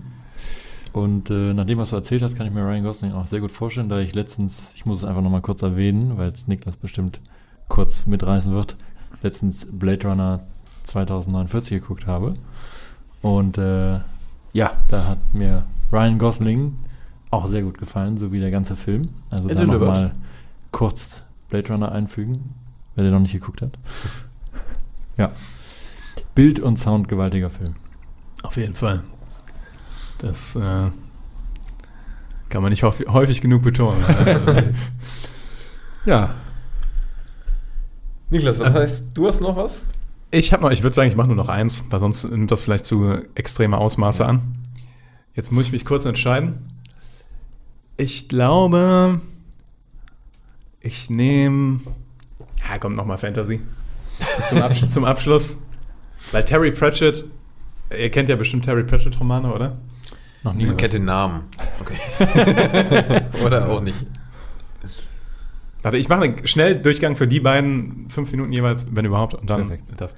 Und äh, nach dem, was du erzählt hast, kann ich mir Ryan Gosling auch sehr gut vorstellen, da ich letztens, ich muss es einfach nochmal kurz erwähnen, weil es Niklas bestimmt kurz mitreißen wird, letztens Blade Runner 2049 geguckt habe. Und äh, ja, da hat mir Ryan Gosling auch sehr gut gefallen, so wie der ganze Film. Also da nochmal kurz Blade Runner einfügen, wer der noch nicht geguckt hat. ja. Bild und Sound gewaltiger Film. Auf jeden Fall. Das äh, kann man nicht häufig, genug betonen. Ja, Niklas, das heißt, du hast noch was? ich habe noch, ich würde sagen, ich mache nur noch eins, weil sonst nimmt das vielleicht zu extreme Ausmaße an. Jetzt muss ich mich kurz entscheiden. Ich glaube, ich nehme. Ja, kommt nochmal Fantasy. Zum, Absch zum Abschluss. Weil Terry Pratchett, ihr kennt ja bestimmt Terry Pratchett-Romane, oder? Noch nie Man kennt den Namen. Okay. Oder auch nicht. Warte, ich mache einen Schnelldurchgang für die beiden, fünf Minuten jeweils, wenn überhaupt, und dann Perfekt. das.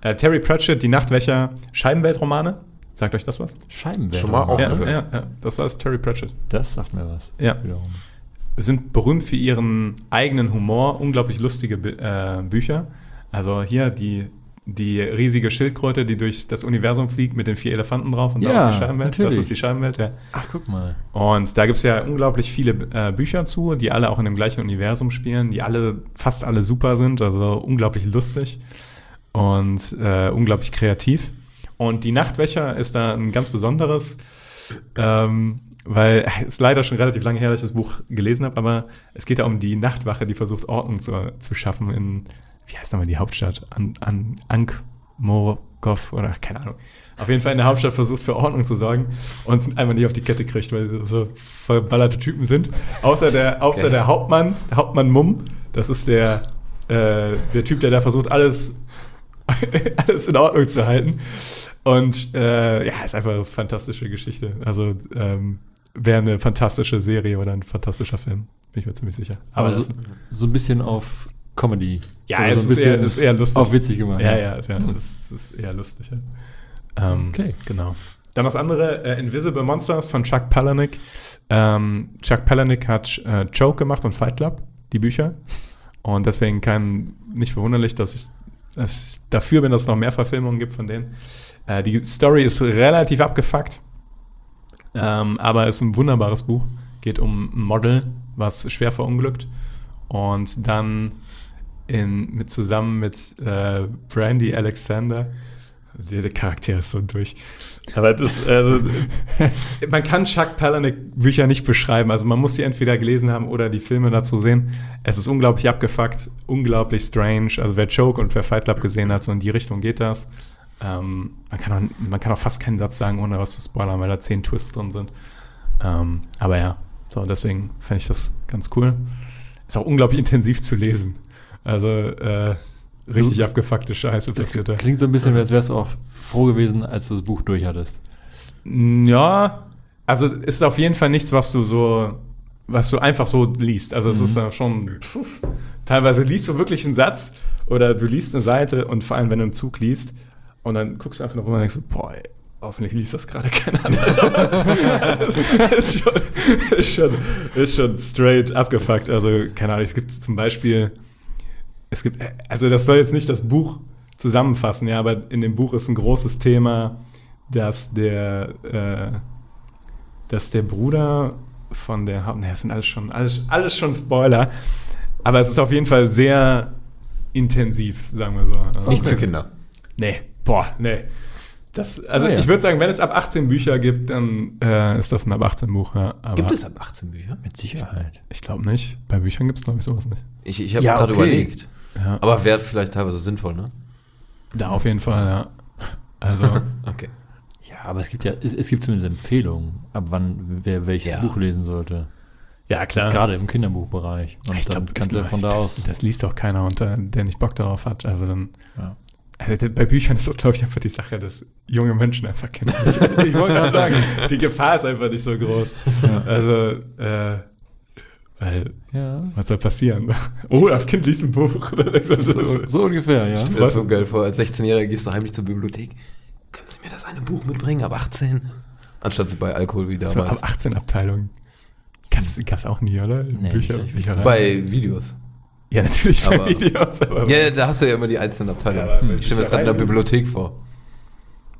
Äh, Terry Pratchett, Die Nachtwächer, Scheibenweltromane. Sagt euch das was? Scheibenwälder. Schon mal auch Ja, gehört. ja, ja, das ist Terry Pratchett. Das sagt mir was. Ja. Wiederum. Sind berühmt für ihren eigenen Humor, unglaublich lustige Bü- äh, Bücher. Also hier die, die riesige Schildkröte, die durch das Universum fliegt mit den vier Elefanten drauf und Ja, da auch die Scheibenwelt. Das natürlich. ist die Scheibenwelt, ja. Ach, guck mal. Und da gibt es ja unglaublich viele äh, Bücher zu, die alle auch in dem gleichen Universum spielen, die alle, fast alle super sind, also unglaublich lustig und äh, unglaublich kreativ. Und die Nachtwächer ist da ein ganz besonderes, ähm, weil es leider schon relativ lange her, dass ich das Buch gelesen habe, aber es geht ja um die Nachtwache, die versucht, Ordnung zu, zu schaffen in, wie heißt nochmal die Hauptstadt? An, an Ankh-Morgoth oder keine Ahnung. Auf jeden Fall in der Hauptstadt versucht, für Ordnung zu sorgen und es einfach nicht auf die Kette kriegt, weil sie so verballerte Typen sind. Außer der, außer der Hauptmann, der Hauptmann Mumm, das ist der, äh, der Typ, der da versucht, alles, alles in Ordnung zu halten. Und äh, ja, ist einfach eine fantastische Geschichte. Also ähm, wäre eine fantastische Serie oder ein fantastischer Film, bin ich mir ziemlich sicher. Aber das, so, so ein bisschen auf Comedy. ja, es so ist, eher, ist eher lustig. Auf witzig gemacht. Ja, ja, ist, ja es ist eher lustig. Ja. Ähm, Okay. Genau. Dann das andere, äh, Invisible Monsters von Chuck Palahniuk. Ähm, Chuck Palahniuk hat äh, Joke gemacht und Fight Club, die Bücher. Und deswegen kann nicht verwunderlich, dass ich, dass ich dafür bin, dass es noch mehr Verfilmungen gibt von denen. Äh, die Story ist relativ abgefuckt, ähm, aber ist ein wunderbares Buch. Geht um ein Model, was schwer verunglückt und dann in, mit zusammen mit äh, Brandy Alexander. Der, Charakter ist so durch. Aber das, also, man kann Chuck Palahniuk Bücher nicht beschreiben. Also man muss die entweder gelesen haben oder die Filme dazu sehen. Es ist unglaublich abgefuckt, unglaublich strange. Also wer Choke und wer Fight Club gesehen hat, so in die Richtung geht das. Ähm, man, kann auch, man kann auch fast keinen Satz sagen, ohne was zu spoilern, weil da zehn Twists drin sind. Ähm, aber ja, so deswegen fände ich das ganz cool. Ist auch unglaublich intensiv zu lesen. Also äh, richtig Du- abgefuckte Scheiße passiert da. Klingt so ein bisschen, als wärst du auch froh gewesen, als du das Buch durch hattest. Ja, also ist auf jeden Fall nichts, was du so, was du einfach so liest. Also es ist ja schon, pff, teilweise liest du wirklich einen Satz oder du liest eine Seite und vor allem, wenn du im Zug liest und dann guckst du einfach noch rüber und denkst so, boah, ey, hoffentlich liest das gerade kein anderer. Also, ist, schon, ist, schon, ist schon straight abgefuckt. Also keine Ahnung, es gibt zum Beispiel, es gibt, also das soll jetzt nicht das Buch zusammenfassen, ja, aber in dem Buch ist ein großes Thema, dass der, äh, dass der Bruder von der Haupt, ne, das sind alles schon, alles, alles schon Spoiler, aber es ist auf jeden Fall sehr intensiv, sagen wir so. Nicht für Kinder. Nee, boah, nee. Das, also Ah, ja. ich würde sagen, wenn es ab 18 Bücher gibt, dann äh, ist das ein ab 18 Buch. Ja. Aber Gibt es ab 18 Bücher? Mit Sicherheit. Ich glaube nicht. Bei Büchern gibt es, glaube ich, sowas nicht. Ich, ich habe Ja, gerade okay. überlegt. Ja. Aber wäre vielleicht teilweise sinnvoll, ne? Da auf jeden Fall, ja. Also, Okay. Ja, aber es gibt ja, es, es gibt zumindest Empfehlungen, ab wann wer welches Ja. Buch lesen sollte. ja, ist gerade im Kinderbuchbereich. Und ich dann glaube, kannst du von da das, aus. das liest doch keiner, unter, der nicht Bock darauf hat. Also dann. Ja. Also bei Büchern ist das, glaube ich, einfach die Sache, dass junge Menschen einfach kennen. Ich, ich wollte gerade sagen, die Gefahr ist einfach nicht so groß. Also, äh, weil, Ja. was soll passieren? Oh, das Kind liest ein Buch. So, so ungefähr, ja. Ich stelle das so geil vor, als 16-Jähriger gehst du heimlich zur Bibliothek. Können Sie mir das eine Buch mitbringen ab 18? Anstatt wie bei Alkohol wie so, damals. ab 18 Abteilung. Gab's, gab's auch nie, oder? Nee, Bücher, Bücherei. bei Videos. ja, natürlich bei Aber- Videos, aber Ja, ja, da hast du ja immer die einzelnen Abteilungen. Ja, ich stelle mir das gerade in der Bibliothek vor.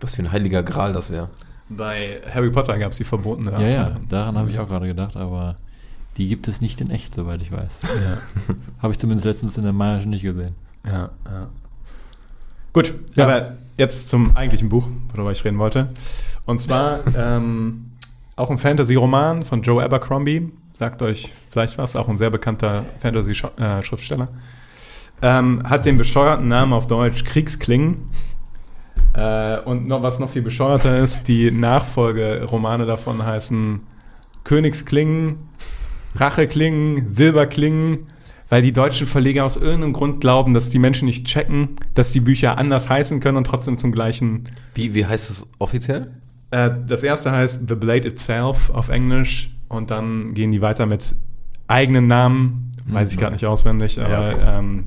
Was für ein heiliger Gral das wäre. bei Harry Potter gab's die verbotene Ja, ja, Abteilung. daran habe ich auch gerade gedacht, aber die gibt es nicht in echt, soweit ich weiß. Ja. Habe ich zumindest letztens in der Maya nicht gesehen. Ja, ja. Gut, Ja. aber jetzt zum eigentlichen Buch, worüber ich reden wollte. Und zwar ähm, auch ein Fantasy-Roman von Joe Abercrombie. Sagt euch vielleicht was, auch ein sehr bekannter Fantasy-Schriftsteller. Ähm, hat den bescheuerten Namen auf Deutsch Kriegsklingen. Äh, und noch, was noch viel bescheuerter ist, die Nachfolgeromane davon heißen Königsklingen, Racheklingen, Silberklingen, weil die deutschen Verleger aus irgendeinem Grund glauben, dass die Menschen nicht checken, dass die Bücher anders heißen können und trotzdem zum gleichen. Wie, wie heißt es offiziell? Äh, das erste heißt The Blade Itself auf Englisch und dann gehen die weiter mit eigenen Namen, weiß ich gerade nicht auswendig, aber Ja, okay. ähm,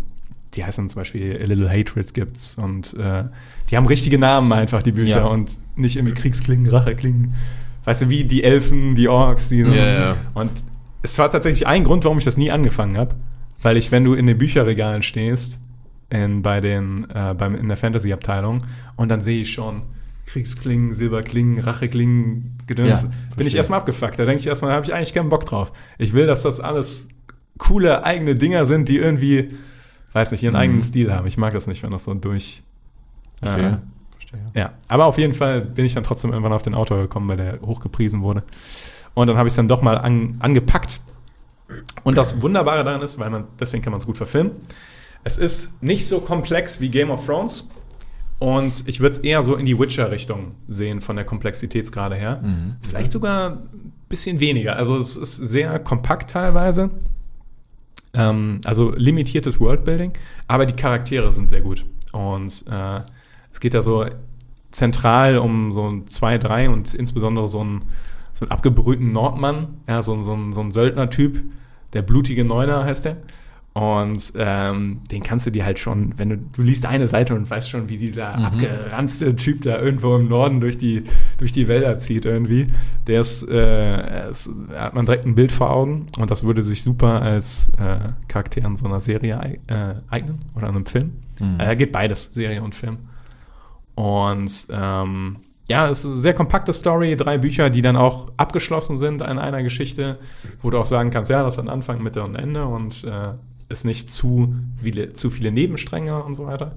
die heißen zum Beispiel A Little Hatred gibt's und äh, die haben richtige Namen einfach, die Bücher Ja. und nicht irgendwie Kriegsklingen, Racheklingen. Weißt du, wie die Elfen, die Orks, die Ja, ja. und es war tatsächlich ein Grund, warum ich das nie angefangen habe. Weil ich, wenn du in den Bücherregalen stehst, in, bei den, äh, beim, in der Fantasy-Abteilung, und dann sehe ich schon Kriegsklingen, Silberklingen, Racheklingen, Gedöns, Ja, bin ich erstmal abgefuckt. Da denke ich erstmal, da habe ich eigentlich keinen Bock drauf. Ich will, dass das alles coole eigene Dinger sind, die irgendwie, weiß nicht, ihren Mhm. eigenen Stil haben. Ich mag das nicht, wenn das so durch. Verstehe. Verstehe. Ja, aber auf jeden Fall bin ich dann trotzdem irgendwann auf den Autor gekommen, weil der hochgepriesen wurde. Und dann habe ich es dann doch mal an, angepackt. Und das Wunderbare daran ist, weil man, deswegen kann man es gut verfilmen. Es ist nicht so komplex wie Game of Thrones. Und ich würde es eher so in die Witcher-Richtung sehen, von der Komplexitätsgrade her. Mhm. Vielleicht sogar ein bisschen weniger. Also es ist sehr kompakt teilweise. Ähm, also limitiertes Worldbuilding, aber die Charaktere sind sehr gut. Und äh, es geht da so zentral um so ein 2-3 und insbesondere so einen, so einen abgebrühten Nordmann, ja, so, ein- so, so ein Söldner-Typ, der blutige Neuner heißt der. Und ähm, den kannst du dir halt schon, wenn du, du liest eine Seite und weißt schon, wie dieser abgeranzte Typ da irgendwo im Norden durch die, durch die Wälder zieht irgendwie. Der ist, äh, ist, hat man direkt ein Bild vor Augen und das würde sich super als äh, Charakter in so einer Serie äh, eignen oder in einem Film. Mhm. Äh, geht beides, Serie und Film. Und ähm, ja, es ist eine sehr kompakte Story, drei Bücher, die dann auch abgeschlossen sind an einer Geschichte, wo du auch sagen kannst, ja, das hat Anfang, Mitte und Ende und äh, ist nicht zu viele, zu viele Nebenstränge und so weiter.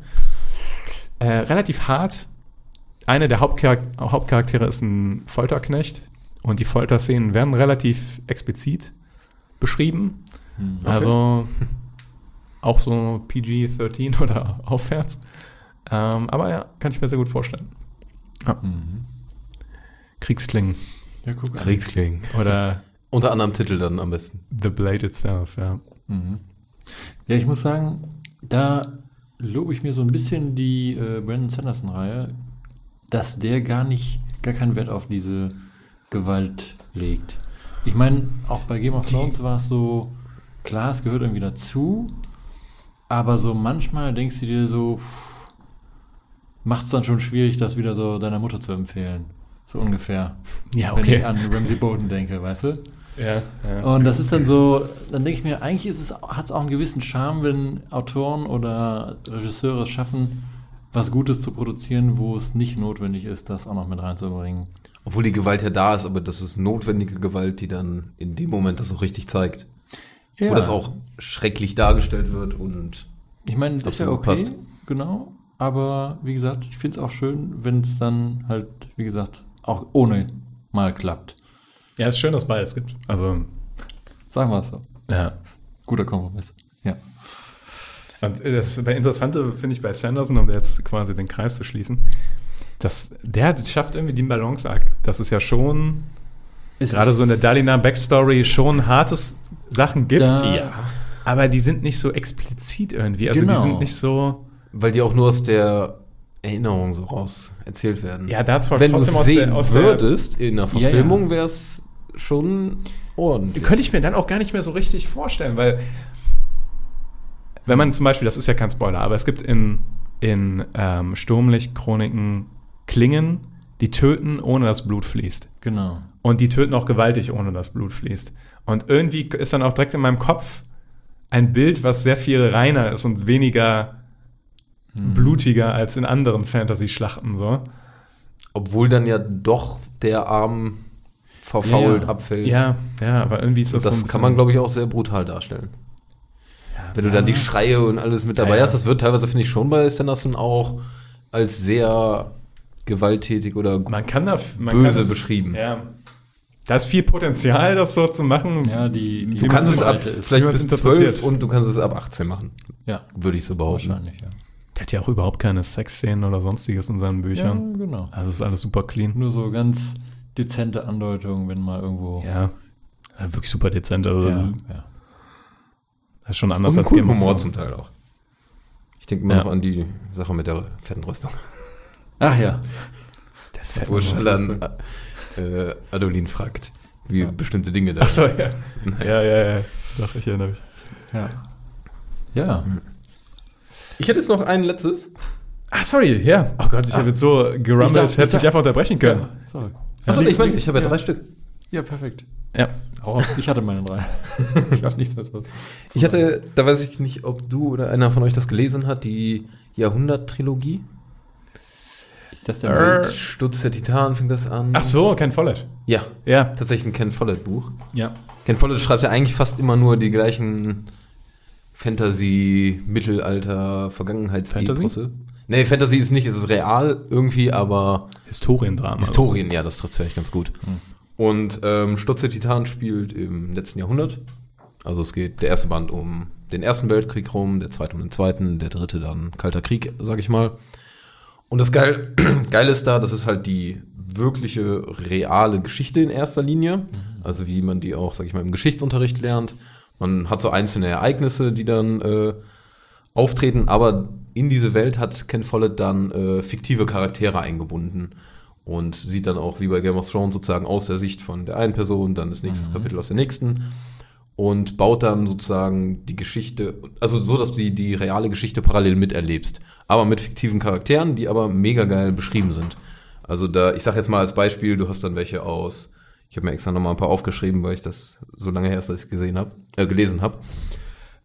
Äh, relativ hart. Einer der Hauptchar Hauptcharaktere ist ein Folterknecht und die Folterszenen werden relativ explizit beschrieben. Also auch so PG-13 oder aufwärts. Ähm, aber ja, kann ich mir sehr gut vorstellen. Ja. Kriegsklingen Ja, guck an. Kriegsklingen. oder Unter anderem Titel dann am besten. The Blade itself, ja. Ja, ich muss sagen, da lobe ich mir so ein bisschen die äh, Brandon Sanderson-Reihe, dass der gar nicht, gar keinen Wert auf diese Gewalt legt. Ich meine, auch bei Game of Thrones war es so, klar, es gehört irgendwie dazu, aber so manchmal denkst du dir so, macht es dann schon schwierig, das wieder so deiner Mutter zu empfehlen. So ungefähr. Ja, Wenn okay. ich an Ramsey Bolton denke, weißt du? Ja, ja. Und das ist dann so, dann denke ich mir, eigentlich ist es, hat es auch einen gewissen Charme, wenn Autoren oder Regisseure es schaffen, was Gutes zu produzieren, wo es nicht notwendig ist, das auch noch mit reinzubringen. Obwohl die Gewalt ja da ist, aber das ist notwendige Gewalt, die dann in dem Moment das auch richtig zeigt. Wo das auch schrecklich dargestellt wird und Ich meine, das ist ja okay, passt. genau. Aber wie gesagt, ich finde es auch schön, wenn es dann halt, wie gesagt, auch ohne mal klappt. ja, ist schön, dass beides gibt. Also, Sagen wir es so. ja. Guter Kompromiss. Ja. Und das Interessante finde ich bei Sanderson, um jetzt quasi den Kreis zu schließen, dass der schafft irgendwie den Balanceakt. Das ist ja schon, gerade so in der Dalina Backstory, schon hartes Sachen gibt. Da- Aber die sind nicht so explizit irgendwie. Also die Genau. sind nicht so. Weil die auch nur aus der Erinnerung so raus erzählt werden. Ja, da zwar Wenn du es trotzdem aus sehen der, aus der. würdest in der Ja, ja. Verfilmung, wäre es schon ordentlich. Könnte ich mir dann auch gar nicht mehr so richtig vorstellen, weil wenn man zum Beispiel, das ist ja kein Spoiler, aber es gibt in, in ähm, Sturmlicht-Chroniken Klingen, die töten, ohne dass Blut fließt. Genau. Und die töten auch gewaltig, ohne dass Blut fließt. Und irgendwie ist dann auch direkt in meinem Kopf ein Bild, was sehr viel reiner ist und weniger blutiger als in anderen Fantasy-Schlachten so. Obwohl dann ja doch der Arm verfault Ja, ja. abfällt. Ja, ja, aber irgendwie ist das, Das so kann man, glaube ich, auch sehr brutal darstellen. Wenn du dann die Schreie und alles mit dabei Ja, ja. hast, das wird teilweise, finde ich, schon bei Sanderson auch als sehr gewalttätig oder Man kann da man Böse kann das, beschrieben. Ja. Da ist viel Potenzial, das so zu machen. Ja, die, die Du kannst es ab, ist- vielleicht bis es interpretiert. 12 und du kannst es ab 18 machen. Ja, Würde ich so behaupten. wahrscheinlich, ja. Der hat ja auch überhaupt keine Sexszenen oder sonstiges in seinen Ja, Büchern. genau. Also ist alles super clean. Nur so ganz dezente Andeutungen, wenn mal irgendwo. Ja. ja wirklich super dezent. Also ja, ja. Das ist schon Und anders einen als coolen Game Humor zum Teil auch. Ich denke immer Ja. noch an die Sache mit der fetten Rüstung. Ach ja. Wo Schallan äh, Adolin fragt, wie bestimmte Dinge da Achso, ja. ja, ja, ja. Doch, ich erinnere mich. Ja. Ja. Ich hätte jetzt noch ein letztes. Ah, sorry, ja. Oh Gott, ich habe jetzt so gerummelt. Ich dachte- ich mich einfach unterbrechen können. Sorry. Achso, ich meine, ich habe ja Ja. drei Stück. Ja, perfekt. Ja. Auch aus, ich hatte meine drei. ich habe nichts besseres. Ich hatte, da weiß ich nicht, ob du oder einer von euch das gelesen hat, die Jahrhundert-Trilogie. Ist das denn Mit Sturz der Titan fing das an. Ach so, Ken Follett. Ja, Ja. tatsächlich ein Ken Follett-Buch. Ja. Ken Follett schreibt ja eigentlich fast immer nur die gleichen Fantasy, Mittelalter, Vergangenheitseposse. Nee, Fantasy ist nicht, es ist real irgendwie, aber Historiendrama. Historien, ja, das trifft vielleicht ganz gut. Und ähm, Sturz der Titan spielt im letzten Jahrhundert. Also es geht der erste Band um den Ersten Weltkrieg rum, der zweite um den zweiten, der dritte dann Kalter Krieg, sag ich mal. Und das Geil, Geil ist da, das ist halt die wirkliche, reale Geschichte in erster Linie. Also wie man die auch, sag ich mal, im Geschichtsunterricht lernt. Man hat so einzelne Ereignisse, die dann äh, auftreten, aber in diese Welt hat Ken Follett dann äh, fiktive Charaktere eingebunden und sieht dann auch wie bei Game of Thrones sozusagen aus der Sicht von der einen Person, dann das nächste Kapitel aus der nächsten und baut dann sozusagen die Geschichte, also so, dass du die, die reale Geschichte parallel miterlebst, aber mit fiktiven Charakteren, die aber mega geil beschrieben sind. Also da, ich sag jetzt mal als Beispiel, du hast dann welche aus, ich habe mir extra nochmal ein paar aufgeschrieben, weil ich das so lange her ist, dass ich gesehen habe, äh, gelesen habe.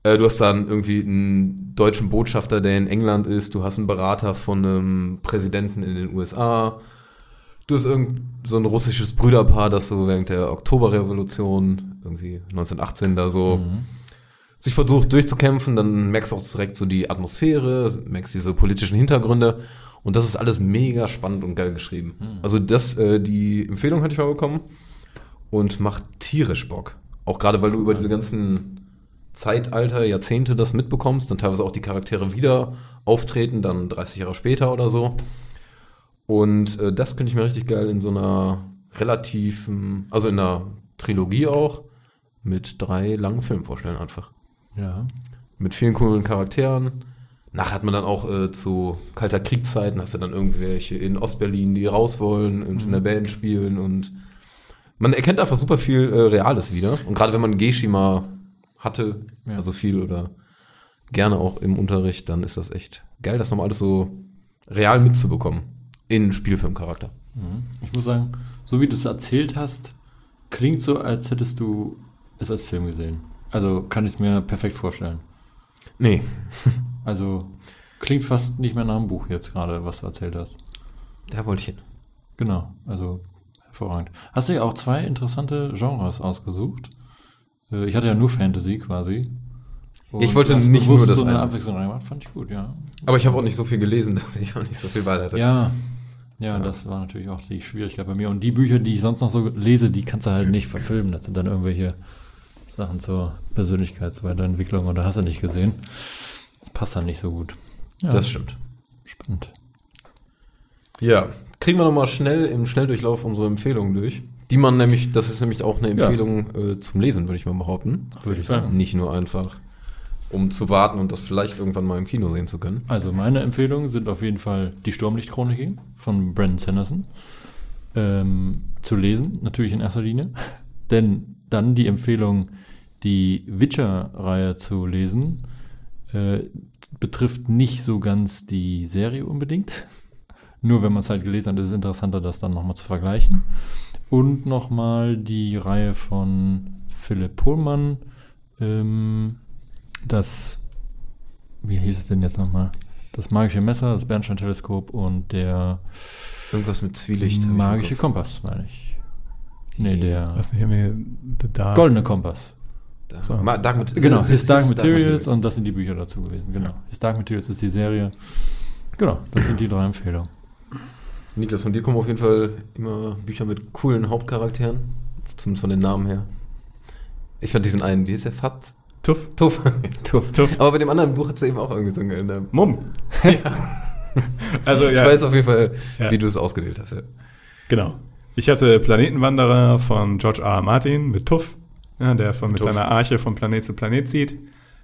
Äh, du hast dann irgendwie einen deutschen Botschafter, der in England ist, du hast einen Berater von einem Präsidenten in den USA, Du hast irgend so ein russisches Brüderpaar, das so während der Oktoberrevolution, irgendwie 1918 da so sich versucht durchzukämpfen, dann merkst du auch direkt so die Atmosphäre, merkst diese politischen Hintergründe. Und das ist alles mega spannend und geil geschrieben. Also das, äh, die Empfehlung hatte ich mal bekommen und macht tierisch Bock. Auch gerade, weil du über diese ganzen Zeitalter, Jahrzehnte das mitbekommst, dann teilweise auch die Charaktere wieder auftreten, dann 30 Jahre später oder so. Und äh, das könnte ich mir richtig geil in so einer relativen, also in einer Trilogie auch, mit drei langen Filmen vorstellen einfach. Ja. Mit vielen coolen Charakteren. Nachher hat man dann auch äh, zu kalter Kriegszeiten, hast du dann irgendwelche in Ostberlin, die raus wollen und in der Band spielen und man erkennt einfach super viel äh, Reales wieder. Und gerade wenn man Geshima hatte, Ja. also viel oder gerne auch im Unterricht, dann ist das echt geil, das nochmal alles so real mitzubekommen. In Spielfilmcharakter. Ich muss sagen, so wie du es erzählt hast, klingt so, als hättest du es als Film gesehen. Also kann ich es mir perfekt vorstellen. Nee, Also klingt fast nicht mehr nach einem Buch jetzt gerade, was du erzählt hast. da wollte ich hin. Genau, also hervorragend. Hast du ja auch zwei interessante Genres ausgesucht. Äh, Ich hatte ja nur Fantasy quasi. Und Ich wollte nicht nur das so eine. Abwechslung reingemacht, fand ich gut, ja. Aber ich habe auch nicht so viel gelesen, dass ich auch nicht so viel Wahl hatte. Ja, ja, das war natürlich auch die Schwierigkeit bei mir. Und die Bücher, die ich sonst noch so lese, die kannst du halt nicht verfilmen. Das sind dann irgendwelche Sachen zur Persönlichkeitsweiterentwicklung oder hast du nicht gesehen. Passt dann nicht so gut. Ja, Das stimmt. spannend. Ja, kriegen wir nochmal schnell im Schnelldurchlauf unsere Empfehlungen durch. Die man nämlich, das ist nämlich auch eine Ja. Empfehlung äh, zum Lesen, würde ich mal behaupten. Würde ich sagen. Nicht nur einfach, um zu warten und das vielleicht irgendwann mal im Kino sehen zu können. Also meine Empfehlungen sind auf jeden Fall die Sturmlichtchroniken von Brandon Sanderson ähm, zu lesen, natürlich in erster Linie. Denn dann die Empfehlung, die Witcher-Reihe zu lesen, äh, betrifft nicht so ganz die Serie unbedingt. Nur wenn man es halt gelesen hat, ist es interessanter, das dann nochmal zu vergleichen. Und nochmal die Reihe von Philipp Pohlmann, ähm, das, wie hieß es denn jetzt nochmal? Das magische Messer, das Bernstein-Teleskop und der Irgendwas mit Zwielicht. magische. Kompass, meine ich. Nee, der Was hier mir The Dark. goldene Kompass. Da. So. Ma- Dark Mat- Genau, His- Dark Materials und das sind die Bücher dazu gewesen. Genau. His Dark Materials ist die Serie. Genau, das sind die drei Empfehlungen. Niklas, von dir kommen auf jeden Fall immer Bücher mit coolen Hauptcharakteren. Zumindest von den Namen her. Ich fand diesen einen, wie ist der? Fatz? Tuff. Tuff. Tuff. Tuff. Aber bei dem anderen Buch hat es eben auch irgendwie so einen Namen. Mumm. Also Ich ja, weiß auf jeden Fall, Ja. wie du es ausgewählt hast. Ja. genau. Ich hatte Planetenwanderer von George R. R. Martin mit Tuff, ja, der von, mit Tuff. seiner Arche von Planet zu Planet zieht.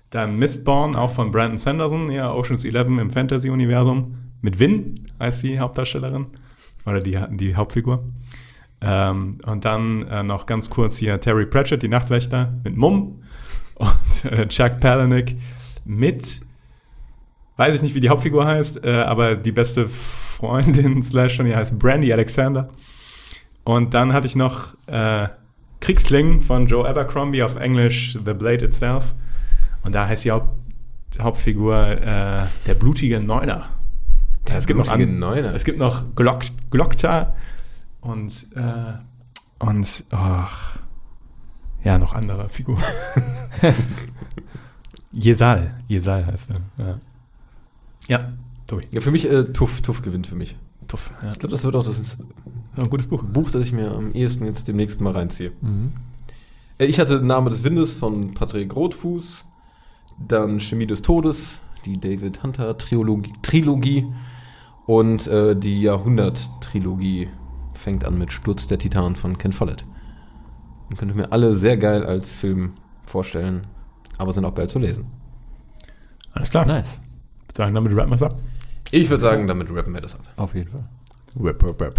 Dann Mistborn, auch von Brandon Sanderson, ja, Ocean's 11 im Fantasy-Universum. Mit Win heißt die Hauptdarstellerin oder die, die Hauptfigur. Ähm, und dann äh, noch ganz kurz hier Terry Pratchett, die Nachtwächter, mit Mumm. Und äh, Chuck Palahniuk mit, weiß ich nicht, wie die Hauptfigur heißt, äh, aber die beste Freundin slash schon, die heißt Brandy Alexander. Und dann hatte ich noch äh, Kriegsling von Joe Abercrombie auf Englisch The Blade Itself. Und da heißt die Haupt Hauptfigur äh, der blutige Neuner. Der es gibt noch an- Neuner. Es gibt noch Glock Glockta und äh, und ach, ja noch andere Figuren. Jesal, Jesal heißt er. Ja, ja Tobi. Ja, für mich, äh, Tuff, Tuff gewinnt für mich. Tuff. Ja. Ich glaube, das wird auch das Ein gutes Buch. Buch, das ich mir am ehesten jetzt demnächst mal reinziehe. Mhm. Äh, Ich hatte Name des Windes von Patrick Rothfuß, dann Chemie des Todes, die David Hunter Trilogie, Trilogie und äh, die Jahrhundert-Trilogie fängt an mit Sturz der Titan von Ken Follett. Und könnte mir alle sehr geil als Film vorstellen, aber sind auch geil zu lesen. Alles klar. Nice. Sagen, damit rappen wir es ab. Ich würde sagen, damit rappen wir das ab. Auf jeden Fall. Rap, rap, rap.